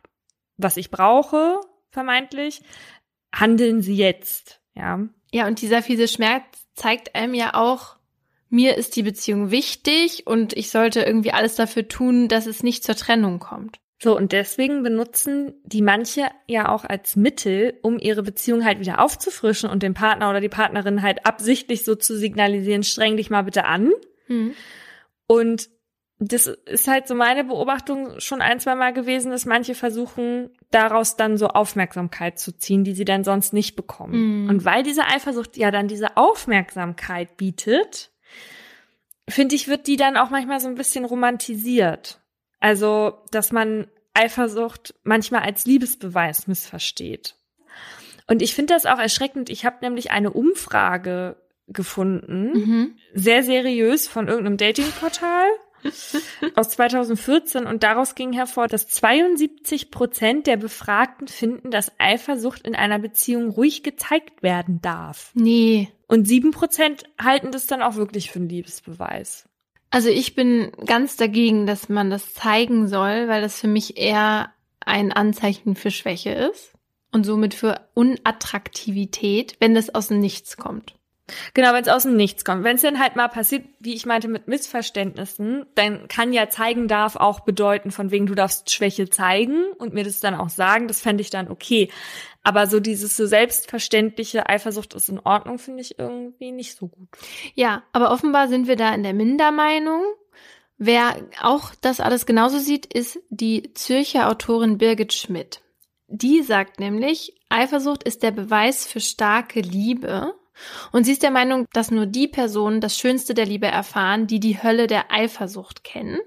was ich brauche, vermeintlich. Handeln Sie jetzt. Ja. Ja, und dieser fiese Schmerz zeigt einem ja auch, mir ist die Beziehung wichtig und ich sollte irgendwie alles dafür tun, dass es nicht zur Trennung kommt. So, und deswegen benutzen die manche ja auch als Mittel, um ihre Beziehung halt wieder aufzufrischen und dem Partner oder die Partnerin halt absichtlich so zu signalisieren, streng dich mal bitte an. Hm. Und das ist halt so meine Beobachtung schon ein, zwei Mal gewesen, dass manche versuchen, daraus dann so Aufmerksamkeit zu ziehen, die sie dann sonst nicht bekommen. Mhm. Und weil diese Eifersucht ja dann diese Aufmerksamkeit bietet, finde ich, wird die dann auch manchmal so ein bisschen romantisiert. Also, dass man Eifersucht manchmal als Liebesbeweis missversteht. Und ich finde das auch erschreckend. Ich habe nämlich eine Umfrage gefunden, Mhm. sehr seriös von irgendeinem Datingportal aus 2014 und daraus ging hervor, dass 72 Prozent der Befragten finden, dass Eifersucht in einer Beziehung ruhig gezeigt werden darf. Nee. Und sieben Prozent halten das dann auch wirklich für einen Liebesbeweis. Also ich bin ganz dagegen, dass man das zeigen soll, weil das für mich eher ein Anzeichen für Schwäche ist und somit für Unattraktivität, wenn das aus dem Nichts kommt. Genau, wenn es aus dem Nichts kommt. Wenn es dann halt mal passiert, wie ich meinte, mit Missverständnissen, dann kann ja zeigen darf auch bedeuten, von wegen du darfst Schwäche zeigen und mir das dann auch sagen, das fände ich dann okay. Aber so dieses so selbstverständliche Eifersucht ist in Ordnung, finde ich irgendwie nicht so gut. Ja, aber offenbar sind wir da in der Mindermeinung. Wer auch das alles genauso sieht, ist die Zürcher Autorin Birgit Schmidt. Die sagt nämlich, Eifersucht ist der Beweis für starke Liebe. Und sie ist der Meinung, dass nur die Personen das Schönste der Liebe erfahren, die die Hölle der Eifersucht kennen.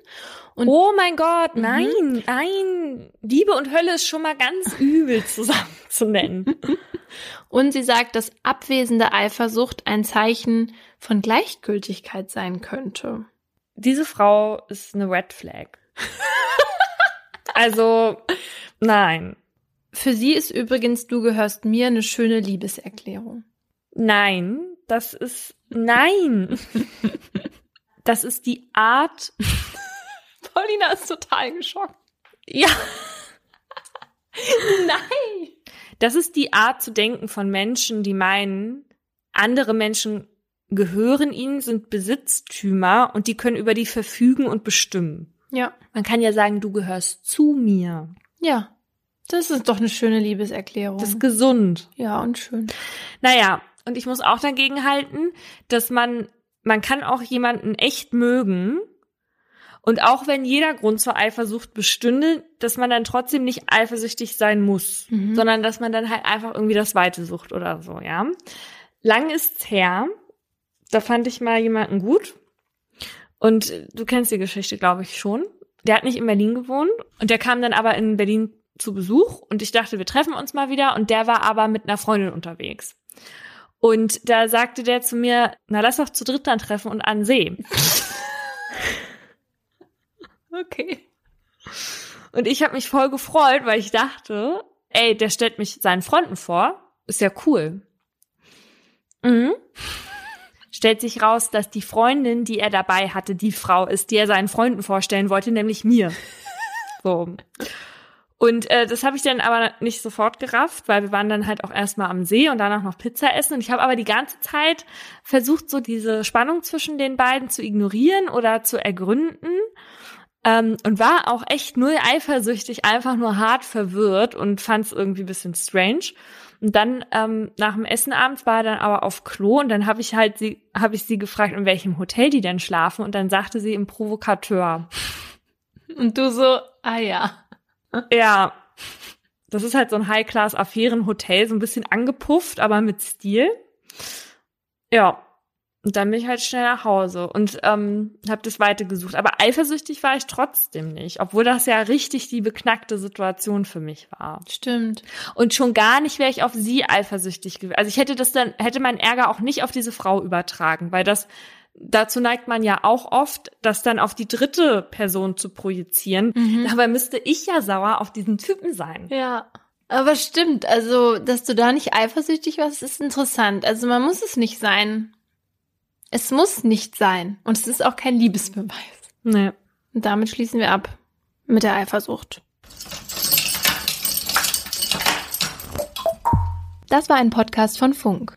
Und oh mein Gott, Mhm. nein, nein. Liebe und Hölle ist schon mal ganz übel zusammen zu nennen. Und sie sagt, dass abwesende Eifersucht ein Zeichen von Gleichgültigkeit sein könnte. Diese Frau ist eine Red Flag. also, nein. Für sie ist übrigens Du gehörst mir eine schöne Liebeserklärung. Nein, das ist nein. Das ist die Art. Paulina ist total geschockt. Ja, Nein. das ist die Art zu denken von Menschen, die meinen, andere Menschen gehören ihnen, sind Besitztümer und die können über die verfügen und bestimmen. Ja. Man kann ja sagen, du gehörst zu mir. Ja. Das ist doch eine schöne Liebeserklärung. Das ist gesund. ja, und schön. Naja, und ich muss auch dagegen halten, dass man, man kann auch jemanden echt mögen. Und auch wenn jeder Grund zur Eifersucht bestünde, dass man dann trotzdem nicht eifersüchtig sein muss, Mhm. sondern dass man dann halt einfach irgendwie das Weite sucht oder so, ja. Lang ist's her. Da fand ich mal jemanden gut. Und du kennst die Geschichte, glaube ich, schon. Der hat nicht in Berlin gewohnt und der kam dann aber in Berlin zu Besuch und ich dachte, wir treffen uns mal wieder und der war aber mit einer Freundin unterwegs. Und da sagte der zu mir, na lass doch zu dritt dann treffen und an See. Okay. Und ich habe mich voll gefreut, weil ich dachte, ey, der stellt mich seinen Freunden vor. Ist ja cool. Mhm. Stellt sich raus, dass die Freundin, die er dabei hatte, die Frau ist, die er seinen Freunden vorstellen wollte, nämlich mir. So. Und äh, das habe ich dann aber nicht sofort gerafft, weil wir waren dann halt auch erstmal am See und danach noch Pizza essen. Und ich habe aber die ganze Zeit versucht, so diese Spannung zwischen den beiden zu ignorieren oder zu ergründen. Ähm, und war auch echt null eifersüchtig, einfach nur hart verwirrt und fand es irgendwie bisschen strange. Und dann ähm, nach dem Essen abends war er dann aber auf Klo und dann habe ich halt sie, habe ich sie gefragt, in welchem Hotel die denn schlafen und dann sagte sie im Provokateur. Und du so, ah ja. Ja, das ist halt so ein High-Class-Affären-Hotel, so ein bisschen angepufft, aber mit Stil. Ja, und dann bin ich halt schnell nach Hause und ähm, habe das Weite gesucht. Aber eifersüchtig war ich trotzdem nicht, obwohl das ja richtig die beknackte Situation für mich war. Stimmt. Und schon gar nicht wäre ich auf sie eifersüchtig gewesen. Also ich hätte das dann, hätte meinen Ärger auch nicht auf diese Frau übertragen, weil das, dazu neigt man ja auch oft, das dann auf die dritte Person zu projizieren. Mhm. Dabei müsste ich ja sauer auf diesen Typen sein. Ja. Aber stimmt, also, dass du da nicht eifersüchtig warst, ist interessant. Also, man muss es nicht sein. Es muss nicht sein. Und es ist auch kein Liebesbeweis. Nee. Und damit schließen wir ab. Mit der Eifersucht. Das war ein Podcast von Funk.